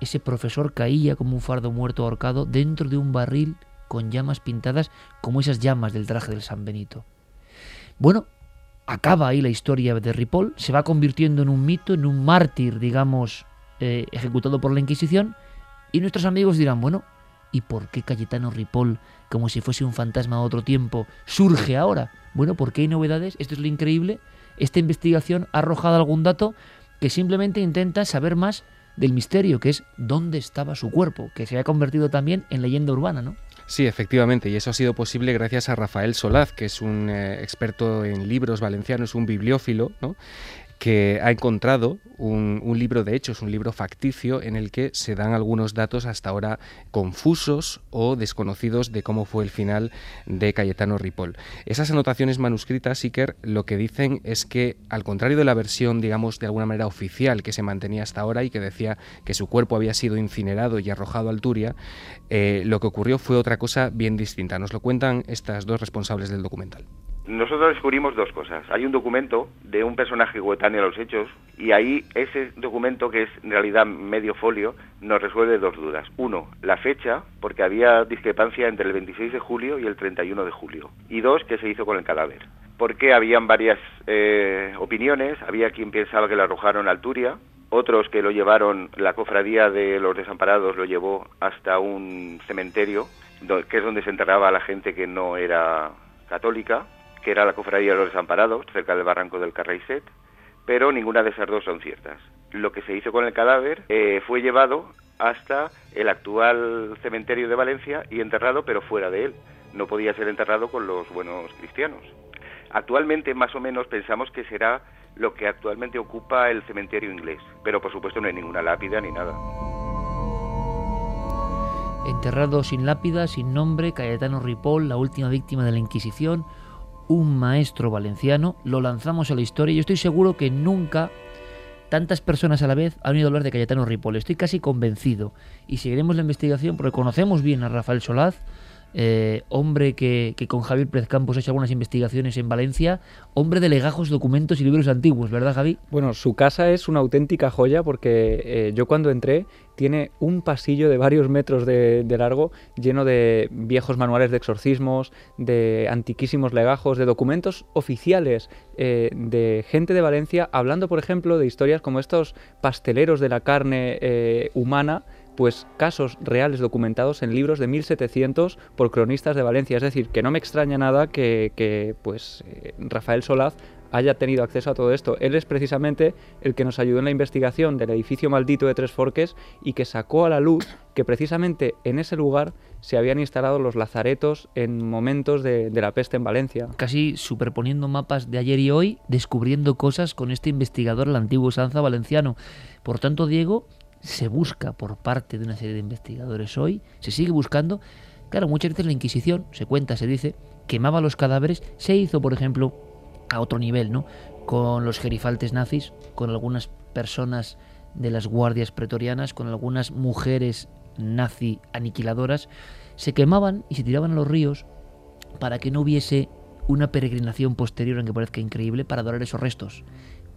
Ese profesor caía como un fardo muerto ahorcado dentro de un barril con llamas pintadas como esas llamas del traje del San Benito. Bueno, acaba ahí la historia de Ripoll, se va convirtiendo en un mito, en un mártir, digamos, eh, ejecutado por la Inquisición, y nuestros amigos dirán, bueno, ¿y por qué Cayetano Ripoll, como si fuese un fantasma de otro tiempo, surge ahora? Bueno, porque hay novedades, esto es lo increíble, esta investigación ha arrojado algún dato que simplemente intenta saber más del misterio, que es dónde estaba su cuerpo, que se ha convertido también en leyenda urbana, ¿no? Sí, efectivamente, y eso ha sido posible gracias a Rafael Solaz, que es un eh, experto en libros valencianos, un bibliófilo, ¿no? Que ha encontrado un, libro de hechos, un libro facticio en el que se dan algunos datos hasta ahora confusos o desconocidos de cómo fue el final de Cayetano Ripoll. Esas anotaciones manuscritas, Iker, lo que dicen es que, al contrario de la versión, digamos, de alguna manera oficial que se mantenía hasta ahora y que decía que su cuerpo había sido incinerado y arrojado al Turia, eh, lo que ocurrió fue otra cosa bien distinta. Nos lo cuentan estas dos responsables del documental. Nosotros descubrimos dos cosas. Hay un documento de un personaje coetáneo a los hechos y ahí ese documento, que es en realidad medio folio, nos resuelve dos dudas. Uno, la fecha, porque había discrepancia entre el 26 de julio y el 31 de julio. Y dos, qué se hizo con el cadáver. Porque habían varias eh, opiniones. Había quien pensaba que lo arrojaron a Alturia, otros que lo llevaron, la cofradía de los desamparados lo llevó hasta un cementerio, que es donde se enterraba a la gente que no era católica que era la cofradía de los desamparados, cerca del barranco del Carraiset, pero ninguna de esas dos son ciertas. Lo que se hizo con el cadáver eh, fue llevado hasta el actual cementerio de Valencia y enterrado, pero fuera de él. No podía ser enterrado con los buenos cristianos. Actualmente, más o menos, pensamos que será lo que actualmente ocupa el cementerio inglés, pero por supuesto no hay ninguna lápida ni nada. Enterrado sin lápida, sin nombre, Cayetano Ripoll, la última víctima de la Inquisición, un maestro valenciano, lo lanzamos a la historia y yo estoy seguro que nunca tantas personas a la vez han oído hablar de Cayetano Ripoll. Estoy casi convencido y seguiremos la investigación porque conocemos bien a Rafael Solaz, eh, hombre que, con Javier Pérez Campos ha hecho algunas investigaciones en Valencia, hombre de legajos, documentos y libros antiguos, ¿verdad Javi? Bueno, su casa es una auténtica joya porque eh, yo cuando entré tiene un pasillo de varios metros de, largo lleno de viejos manuales de exorcismos, de antiquísimos legajos, de documentos oficiales eh, de gente de Valencia hablando, por ejemplo, de historias como estos pasteleros de la carne humana pues casos reales documentados en libros de 1700 por cronistas de Valencia. Es decir, que no me extraña nada que, pues eh, Rafael Solaz haya tenido acceso a todo esto. Él es precisamente el que nos ayudó en la investigación del edificio maldito de Tres Forques y que sacó a la luz que precisamente en ese lugar se habían instalado los lazaretos en momentos de, de, la peste en Valencia. Casi superponiendo mapas de ayer y hoy, descubriendo cosas con este investigador, el antiguo Sanza valenciano. Por tanto, Diego, se busca por parte de una serie de investigadores hoy, se sigue buscando. Claro, muchas veces la Inquisición, se cuenta, se dice, quemaba los cadáveres, se hizo, por ejemplo, a otro nivel, ¿no? Con los gerifaltes nazis, con algunas personas de las guardias pretorianas, con algunas mujeres nazi aniquiladoras, se quemaban y se tiraban a los ríos para que no hubiese una peregrinación posterior, aunque parezca increíble, para adorar esos restos.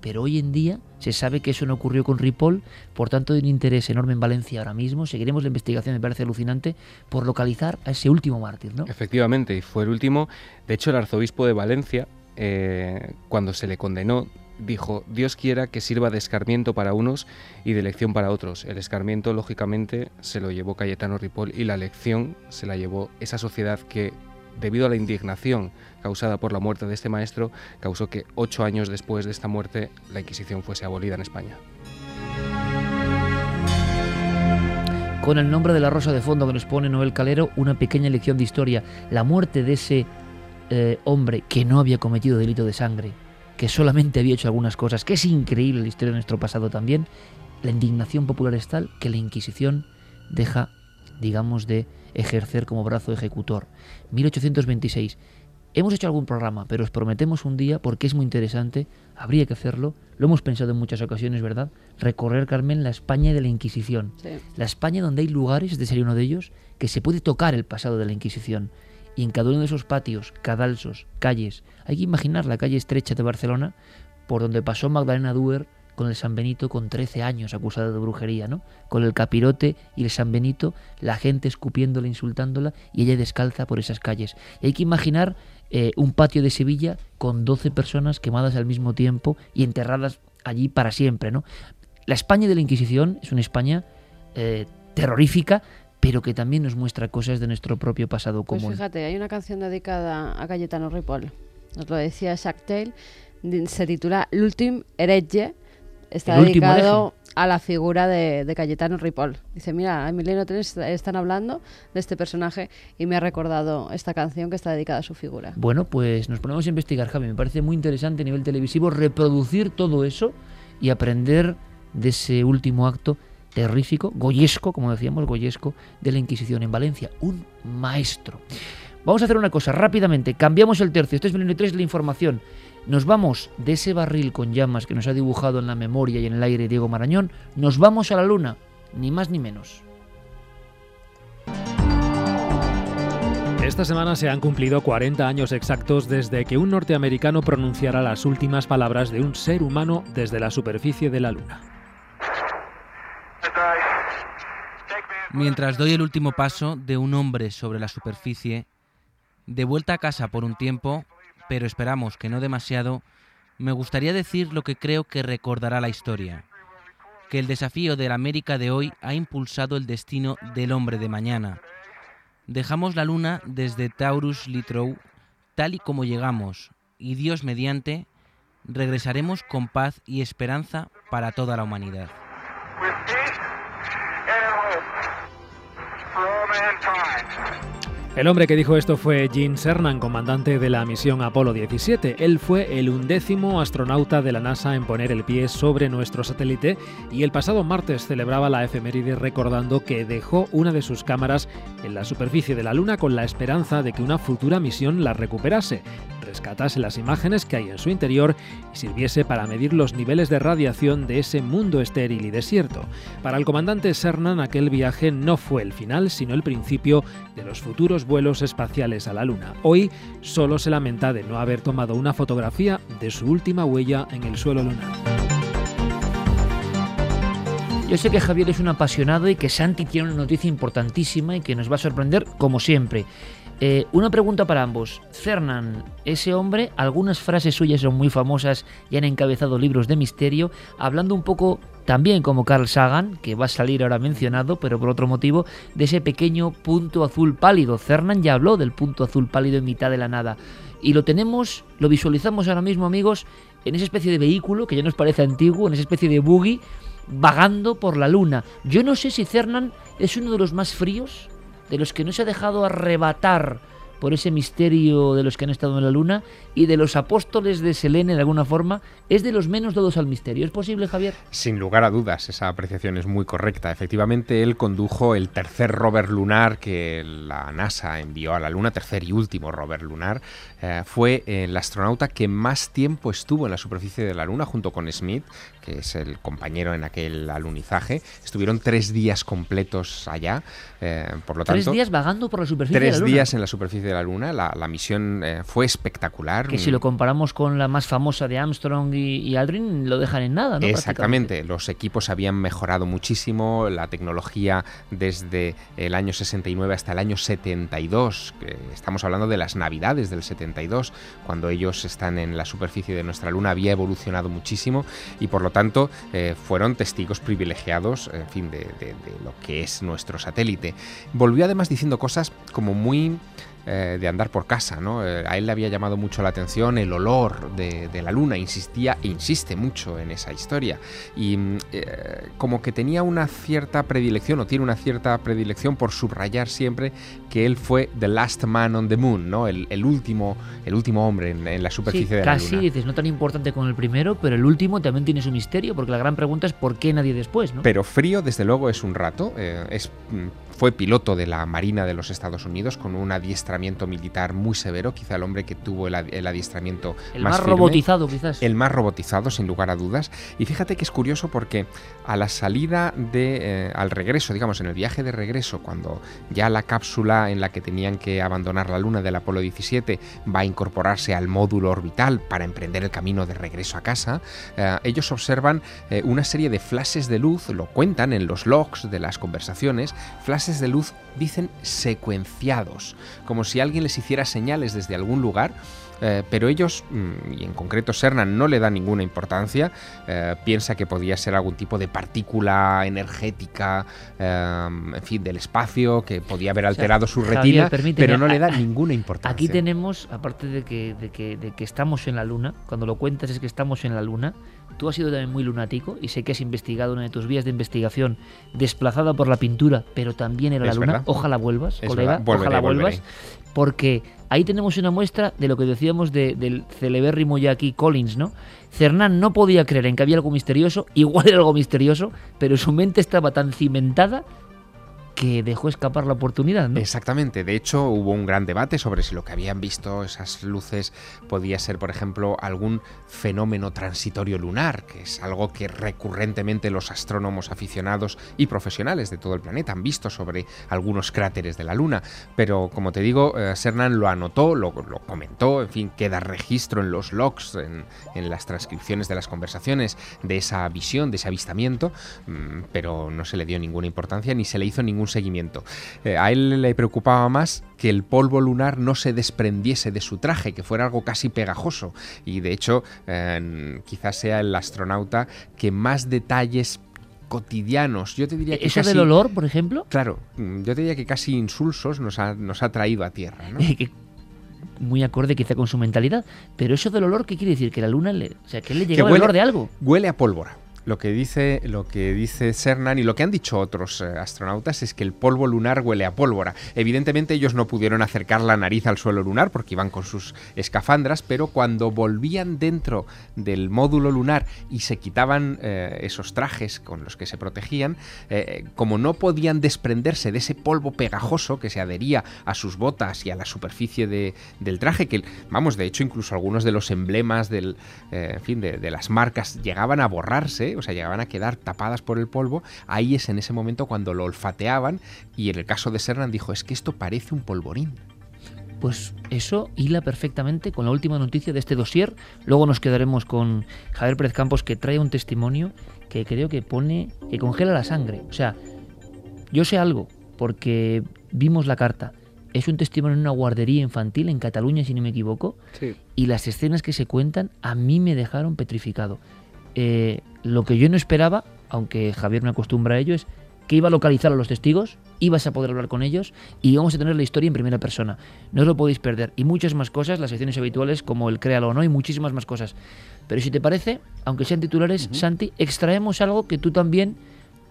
Pero hoy en día se sabe que eso no ocurrió con Ripoll, por tanto hay un interés enorme en Valencia ahora mismo. Seguiremos la investigación, me parece alucinante, por localizar a ese último mártir, ¿no? Efectivamente, y fue el último. De hecho, el arzobispo de Valencia, eh, cuando se le condenó, dijo, Dios quiera que sirva de escarmiento para unos y de lección para otros. El escarmiento, lógicamente, se lo llevó Cayetano Ripoll y la lección se la llevó esa sociedad que, debido a la indignación causada por la muerte de este maestro, causó que ocho años después de esta muerte la Inquisición fuese abolida en España. Con el nombre de la rosa de fondo que nos pone Noel Calero, una pequeña lección de historia. La muerte de ese eh, hombre que no había cometido delito de sangre, que solamente había hecho algunas cosas, que es increíble la historia de nuestro pasado también, la indignación popular es tal que la Inquisición deja, digamos, de ejercer como brazo ejecutor. 1826. Hemos hecho algún programa, pero os prometemos un día, porque es muy interesante, habría que hacerlo, lo hemos pensado en muchas ocasiones, ¿verdad? Recorrer, Carmen, la España de la Inquisición. Sí. La España donde hay lugares, este sería uno de ellos, que se puede tocar el pasado de la Inquisición. Y en cada uno de esos patios, cadalsos, calles, hay que imaginar la calle estrecha de Barcelona, por donde pasó Magdalena Duer con el San Benito con 13 años acusada de brujería, ¿no? Con el capirote y el San Benito, la gente escupiéndola, insultándola y ella descalza por esas calles. Y hay que imaginar eh, un patio de Sevilla con 12 personas quemadas al mismo tiempo y enterradas allí para siempre, ¿no? La España de la Inquisición es una España eh, terrorífica, pero que también nos muestra cosas de nuestro propio pasado Pues común. fíjate, hay una canción dedicada a Cayetano Ripoll. Nos lo decía Jacques Se titula L'ultim heretge. Está dedicado a la figura de, de Cayetano Ripoll. Dice, mira, Milenio 3 están hablando de este personaje y me ha recordado esta canción que está dedicada a su figura. Bueno, pues nos ponemos a investigar, Javi. Me parece muy interesante a nivel televisivo reproducir todo eso y aprender de ese último acto terrífico, goyesco, como decíamos, goyesco, de la Inquisición en Valencia. Un maestro. Vamos a hacer una cosa rápidamente. Cambiamos el tercio. Esto es Milenio 3, la información. Nos vamos de ese barril con llamas que nos ha dibujado en la memoria y en el aire Diego Marañón. Nos vamos a la luna. Ni más ni menos. Esta semana se han cumplido 40 años exactos desde que un norteamericano pronunciara las últimas palabras de un ser humano desde la superficie de la Luna. Mientras doy el último paso de un hombre sobre la superficie, de vuelta a casa por un tiempo, pero esperamos que no demasiado, me gustaría decir lo que creo que recordará la historia. Que el desafío de la América de hoy ha impulsado el destino del hombre de mañana. Dejamos la luna desde Taurus Litrow tal y como llegamos, y Dios mediante, regresaremos con paz y esperanza para toda la humanidad. El hombre que dijo esto fue Gene Cernan, comandante de la misión Apolo 17. Él fue el undécimo astronauta de la NASA en poner el pie sobre nuestro satélite y el pasado martes celebraba la efeméride recordando que dejó una de sus cámaras en la superficie de la Luna con la esperanza de que una futura misión la recuperase, rescatase las imágenes que hay en su interior y sirviese para medir los niveles de radiación de ese mundo estéril y desierto. Para el comandante Cernan aquel viaje no fue el final, sino el principio de los futuros vuelos espaciales a la Luna. Hoy solo se lamenta de no haber tomado una fotografía de su última huella en el suelo lunar. Yo sé que Javier es un apasionado y que Santi tiene una noticia importantísima y que nos va a sorprender como siempre. Eh, una pregunta para ambos. Cernan, ese hombre, algunas frases suyas son muy famosas y han encabezado libros de misterio, hablando un poco también como Carl Sagan, que va a salir ahora mencionado, pero por otro motivo, de ese pequeño punto azul pálido. Cernan ya habló del punto azul pálido en mitad de la nada. Y lo tenemos, lo visualizamos ahora mismo, amigos, en esa especie de vehículo que ya nos parece antiguo, en esa especie de buggy, vagando por la luna. Yo no sé si Cernan es uno de los más fríos, de los que no se ha dejado arrebatar por ese misterio de los que han estado en la luna y de los apóstoles de Selene de alguna forma, es de los menos dados al misterio. ¿Es posible, Javier? Sin lugar a dudas, esa apreciación es muy correcta. Efectivamente, él condujo el tercer rover lunar que la NASA envió a la Luna, tercer y último rover lunar. Eh, fue el astronauta que más tiempo estuvo en la superficie de la Luna junto con Smith, que es el compañero en aquel alunizaje. Estuvieron tres días completos allá, eh, por lo Tres tanto... días vagando por la superficie Tres de la luna. días en la superficie superficie de la Luna. La, la misión eh, fue espectacular. Que si lo comparamos con la más famosa de Armstrong y, y Aldrin, lo dejan en nada, ¿no? Exactamente, los equipos habían mejorado muchísimo, la tecnología desde el año 69 hasta el año 72, que estamos hablando de las navidades del 72, cuando ellos están en la superficie de nuestra Luna, había evolucionado muchísimo y por lo tanto eh, fueron testigos privilegiados, en fin, de, de- de lo que es nuestro satélite. Volvió además diciendo cosas como muy eh, de andar por casa, ¿no? Eh, a él le había llamado mucho la atención el olor de, la luna, insistía e insiste mucho en esa historia. Y mm, eh, como que tenía una cierta predilección, o tiene una cierta predilección por subrayar siempre que él fue The Last Man on the Moon, ¿no? El, el último, el último hombre en, en la Sí, superficie de la casi luna. dices, no tan importante con el primero, pero el último también tiene su misterio, porque la gran pregunta es por qué nadie después, ¿no? Pero frío, desde luego, es un rato. eh, es, mm, fue piloto de la Marina de los Estados Unidos con un adiestramiento militar muy severo, quizá el hombre que tuvo el, el adiestramiento El más, más firme. robotizado, quizás. El más robotizado, sin lugar a dudas. Y fíjate que es curioso porque a la salida de. eh, al regreso, digamos, en el viaje de regreso, cuando ya la cápsula en la que tenían que abandonar la Luna del Apolo 17 va a incorporarse al módulo orbital para emprender el camino de regreso a casa, eh, ellos observan eh, una serie de flashes de luz, lo cuentan en los logs de las conversaciones, flashes de luz dicen secuenciados, como si alguien les hiciera señales desde algún lugar. Eh, pero ellos, mm, y en concreto Cernan, no le da ninguna importancia. eh, piensa que podía ser algún tipo de partícula energética, eh, en fin, del espacio, que podía haber O sea, alterado su retina, pero no le da ninguna importancia. Aquí tenemos, aparte de que, de, que, de que estamos en la Luna, cuando lo cuentas es que estamos en la Luna, tú has sido también muy lunático y sé que has investigado una de tus vías de investigación desplazada por la pintura, pero también era la Luna. verdad. Ojalá vuelvas, Es colega. Volveré, ojalá volveré. vuelvas, porque ahí tenemos una muestra de lo que decíamos de- del celebérrimo Jackie Collins, ¿no? Cernán no podía creer en que había algo misterioso, igual era algo misterioso, pero su mente estaba tan cimentada que dejó escapar la oportunidad. Exactamente. De hecho, hubo un gran debate sobre si lo que habían visto esas luces podía ser, por ejemplo, algún fenómeno transitorio lunar, que es algo que recurrentemente los astrónomos aficionados y profesionales de todo el planeta han visto sobre algunos cráteres de la Luna. Pero, como te digo, eh, Cernan lo anotó, lo, lo comentó, en fin, queda registro en los logs, en, en las transcripciones de las conversaciones de esa visión, de ese avistamiento, mm, pero no se le dio ninguna importancia ni se le hizo ningún seguimiento. Eh, a él le preocupaba más que el polvo lunar no se desprendiese de su traje, que fuera algo casi pegajoso. Y de hecho, eh, quizás sea el astronauta que más detalles cotidianos, yo te diría que ¿Eso casi- del olor, por ejemplo? Claro, mm, yo te diría que casi insulsos nos ha, nos ha traído a tierra, muy acorde quizá con su mentalidad. Pero eso del olor, ¿qué quiere decir? Que la luna le, o sea, que le Que llegaba el olor de algo. Huele a pólvora. Lo que dice, lo que dice Cernan y lo que han dicho otros eh, astronautas es que el polvo lunar huele a pólvora. Evidentemente ellos no pudieron acercar la nariz al suelo lunar porque iban con sus escafandras, pero cuando volvían dentro del módulo lunar y se quitaban eh, esos trajes con los que se protegían, eh, como no podían desprenderse de ese polvo pegajoso que se adhería a sus botas y a la superficie de- del traje, que vamos, de hecho incluso algunos de los emblemas del, en fin, de, de las marcas llegaban a borrarse, o sea, llegaban a quedar tapadas por el polvo, ahí es en ese momento cuando lo olfateaban y en el caso de Sernan dijo, es que esto parece un polvorín. Pues eso hila perfectamente con la última noticia de este dossier. Luego nos quedaremos con Javier Pérez Campos que trae un testimonio que creo que pone, que congela la sangre. O sea, yo sé algo porque vimos la carta. Es un testimonio en una guardería infantil en Cataluña, si no me equivoco. Sí. Y las escenas que se cuentan a mí me dejaron petrificado. Eh, lo que yo no esperaba, aunque Javier me acostumbra a ello, es que iba a localizar a los testigos, ibas a poder hablar con ellos y íbamos a tener la historia en primera persona. No os lo podéis perder. Y muchas más cosas, las secciones habituales como el Créalo o no y muchísimas más cosas. Pero si te parece, aunque sean titulares, Santi, extraemos algo que tú también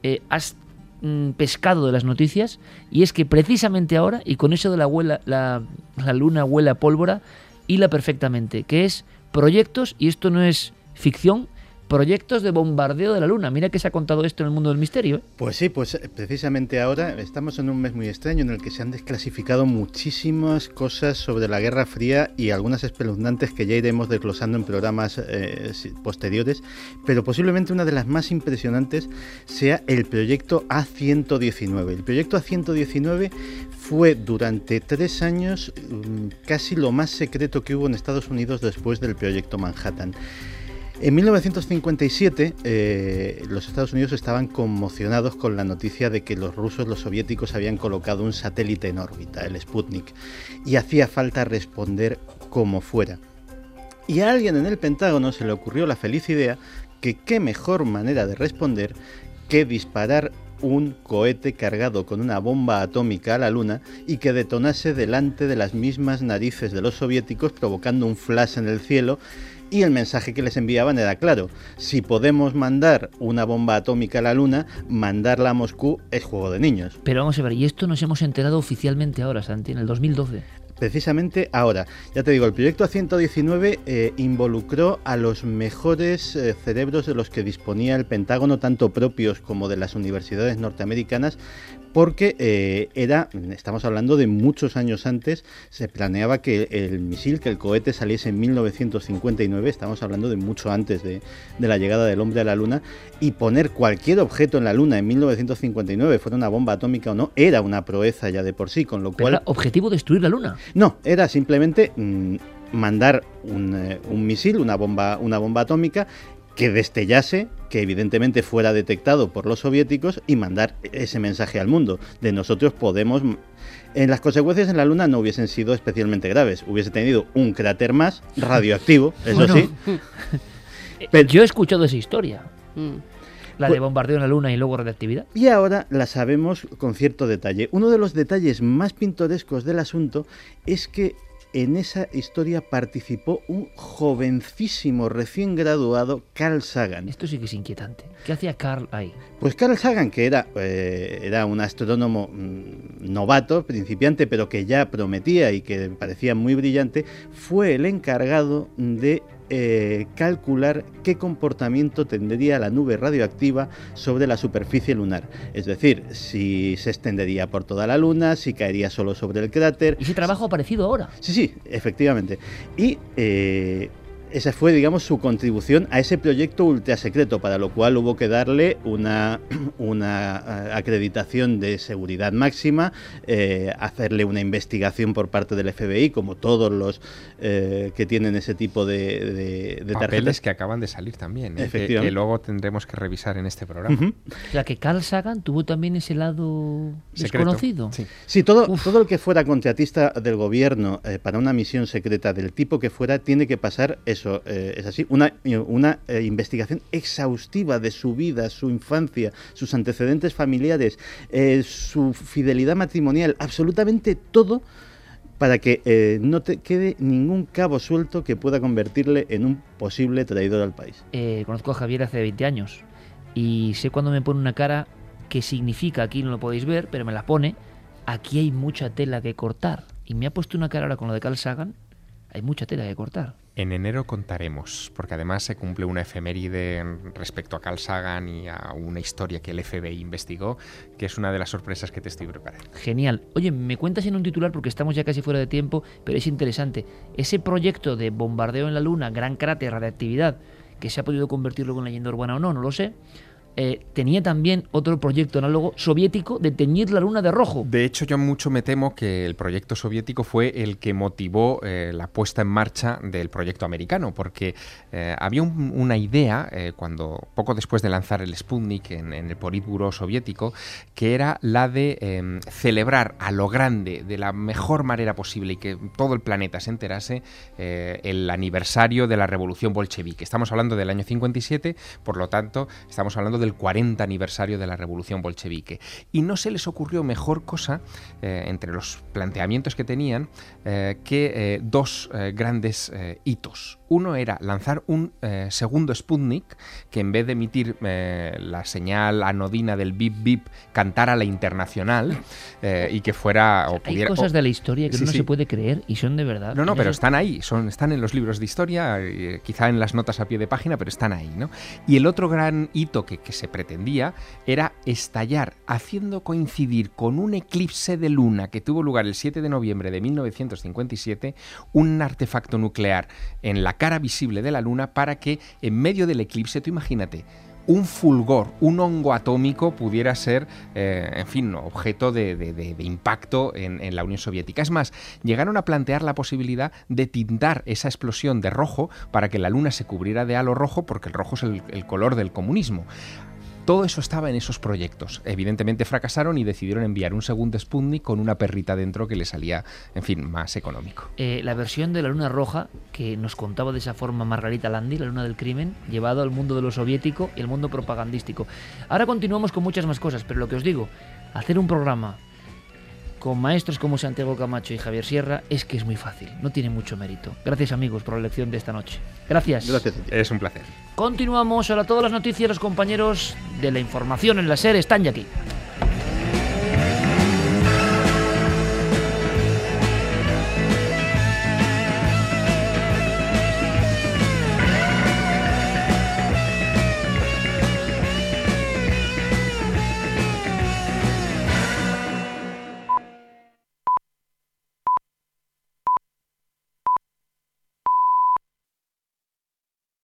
eh, has mm, pescado de las noticias y es que precisamente ahora, y con eso de la, huela, la, la luna huele a pólvora, hila perfectamente, que es proyectos, y esto no es ficción, proyectos de bombardeo de la Luna. Mira que se ha contado esto en el mundo del misterio. ¿eh? Pues sí, pues eh, precisamente ahora estamos en un mes muy extraño en el que se han desclasificado muchísimas cosas sobre la Guerra Fría y algunas espeluznantes que ya iremos desglosando en programas eh, posteriores, pero posiblemente una de las más impresionantes sea el proyecto A119. El proyecto A119 fue durante tres años mm, casi lo más secreto que hubo en Estados Unidos después del proyecto Manhattan. En 1957 eh, los Estados Unidos estaban conmocionados con la noticia de que los rusos, los soviéticos, habían colocado un satélite en órbita, el Sputnik, y hacía falta responder como fuera. Y a alguien en el Pentágono se le ocurrió la feliz idea que qué mejor manera de responder que disparar un cohete cargado con una bomba atómica a la Luna y que detonase delante de las mismas narices de los soviéticos provocando un flash en el cielo y el mensaje que les enviaban era claro, si podemos mandar una bomba atómica a la Luna, mandarla a Moscú es juego de niños. Pero vamos a ver, y esto nos hemos enterado oficialmente ahora, Santi, en el 2012 precisamente ahora. Ya te digo, el proyecto A119 eh, involucró a los mejores eh, cerebros de los que disponía el Pentágono, tanto propios como de las universidades norteamericanas, porque eh, era, estamos hablando de muchos años antes, se planeaba que el misil, que el cohete saliese en 1959, estamos hablando de mucho antes de, la llegada del hombre a la Luna, y poner cualquier objeto en la Luna en 1959, fuera una bomba atómica o no, era una proeza ya de por sí, con lo cual... ¿Era objetivo destruir la Luna? No, era simplemente... Mm, mandar un, eh, un, misil, una bomba, una bomba atómica que destellase, que evidentemente fuera detectado por los soviéticos y mandar ese mensaje al mundo de nosotros podemos... En las consecuencias en la Luna no hubiesen sido especialmente graves, hubiese tenido un cráter más radioactivo, eso sí. Pero, Yo he escuchado esa historia. Mm. La de bombardeo en la Luna y luego radioactividad. Y ahora la sabemos con cierto detalle. Uno de los detalles más pintorescos del asunto es que en esa historia participó un jovencísimo recién graduado Carl Sagan. Esto sí que es inquietante. ¿Qué hacía Carl ahí? Pues Carl Sagan, que era, eh, era un astrónomo mm, novato, principiante, pero que ya prometía y que parecía muy brillante, fue el encargado de eh, calcular qué comportamiento tendría la nube radioactiva sobre la superficie lunar. Es decir, si se extendería por toda la Luna, si caería solo sobre el cráter. ¿Y ese trabajo ha aparecido ahora? Sí, sí, efectivamente. Y eh, esa fue, digamos, su contribución a ese proyecto ultra secreto, para lo cual hubo que darle una, una eh, acreditación de seguridad máxima, eh, hacerle una investigación por parte del FBI, como todos los eh, que tienen ese tipo de, de, Papeles que acaban de salir también, que, luego tendremos que revisar en este programa. O sea, que Carl Sagan tuvo también ese lado desconocido. Sí, todo, todo el que fuera contratista del gobierno para una misión secreta del tipo que fuera, tiene que pasar eso eh, es así, una, una eh, investigación exhaustiva de su vida, su infancia, sus antecedentes familiares, eh, su fidelidad matrimonial, absolutamente todo para que no te quede ningún cabo suelto que pueda convertirle en un posible traidor al país. conozco a Javier hace 20 años y sé cuando me pone una cara que significa, aquí no lo podéis ver, pero me la pone, aquí hay mucha tela que cortar. Y me ha puesto una cara ahora con lo de Carl Sagan, hay mucha tela que cortar. En enero contaremos, porque además se cumple una efeméride respecto a Carl Sagan y a una historia que el FBI investigó, que es una de las sorpresas que te estoy preparando. Genial. Oye, me cuentas en un titular porque estamos ya casi fuera de tiempo, pero es interesante. Ese proyecto de bombardeo en la Luna, gran cráter, radiactividad, que se ha podido convertir luego en leyenda urbana o no, no lo sé eh, tenía también otro proyecto análogo soviético de teñir la luna de rojo. De hecho, yo mucho me temo que el proyecto soviético fue el que motivó eh, la puesta en marcha del proyecto americano, porque eh, había una idea, cuando poco después de lanzar el Sputnik en, el Politburo soviético, que era la de em, celebrar a lo grande, de la mejor manera posible y que todo el planeta se enterase, el aniversario de la revolución bolchevique. Estamos hablando del año 57, por lo tanto, estamos hablando de el 40 aniversario de la revolución bolchevique. Y no se les ocurrió mejor cosa, eh, entre los planteamientos que tenían, eh, que eh, dos grandes hitos. Uno era lanzar un eh, segundo Sputnik que en vez de emitir eh, la señal anodina del bip bip cantara la internacional eh, y que fuera o Hay pudiera cosas o- de la historia que Sí, uno sí. se puede creer y son de verdad. no, no, pero están ahí, son, están en los libros de historia, eh, quizá en las notas a pie de página, pero están ahí, ¿no? Y el otro gran hito que, que se pretendía era estallar, haciendo coincidir con un eclipse de luna que tuvo lugar el 7 de noviembre de 1957, un artefacto nuclear en la cara visible de la luna para que en medio del eclipse, tú imagínate, un fulgor, un hongo atómico pudiera ser, eh, en fin, objeto de, impacto en, la Unión Soviética. Es más, llegaron a plantear la posibilidad de tintar esa explosión de rojo para que la luna se cubriera de halo rojo, porque el rojo es el color del comunismo. Todo eso estaba en esos proyectos. Evidentemente fracasaron y decidieron enviar un segundo Sputnik con una perrita dentro que le salía, en fin, más económico. Eh, la versión de la luna roja que nos contaba de esa forma Margarita Landi, la luna del crimen, llevado al mundo de lo soviético y el mundo propagandístico. Ahora continuamos con muchas más cosas, pero lo que os digo, hacer un programa con maestros como Santiago Camacho y Javier Sierra es que es muy fácil, no tiene mucho mérito. Gracias amigos por la lección de esta noche. Gracias. Es un placer. Continuamos, ahora todas las noticias, los compañeros de la información en la SER están ya aquí.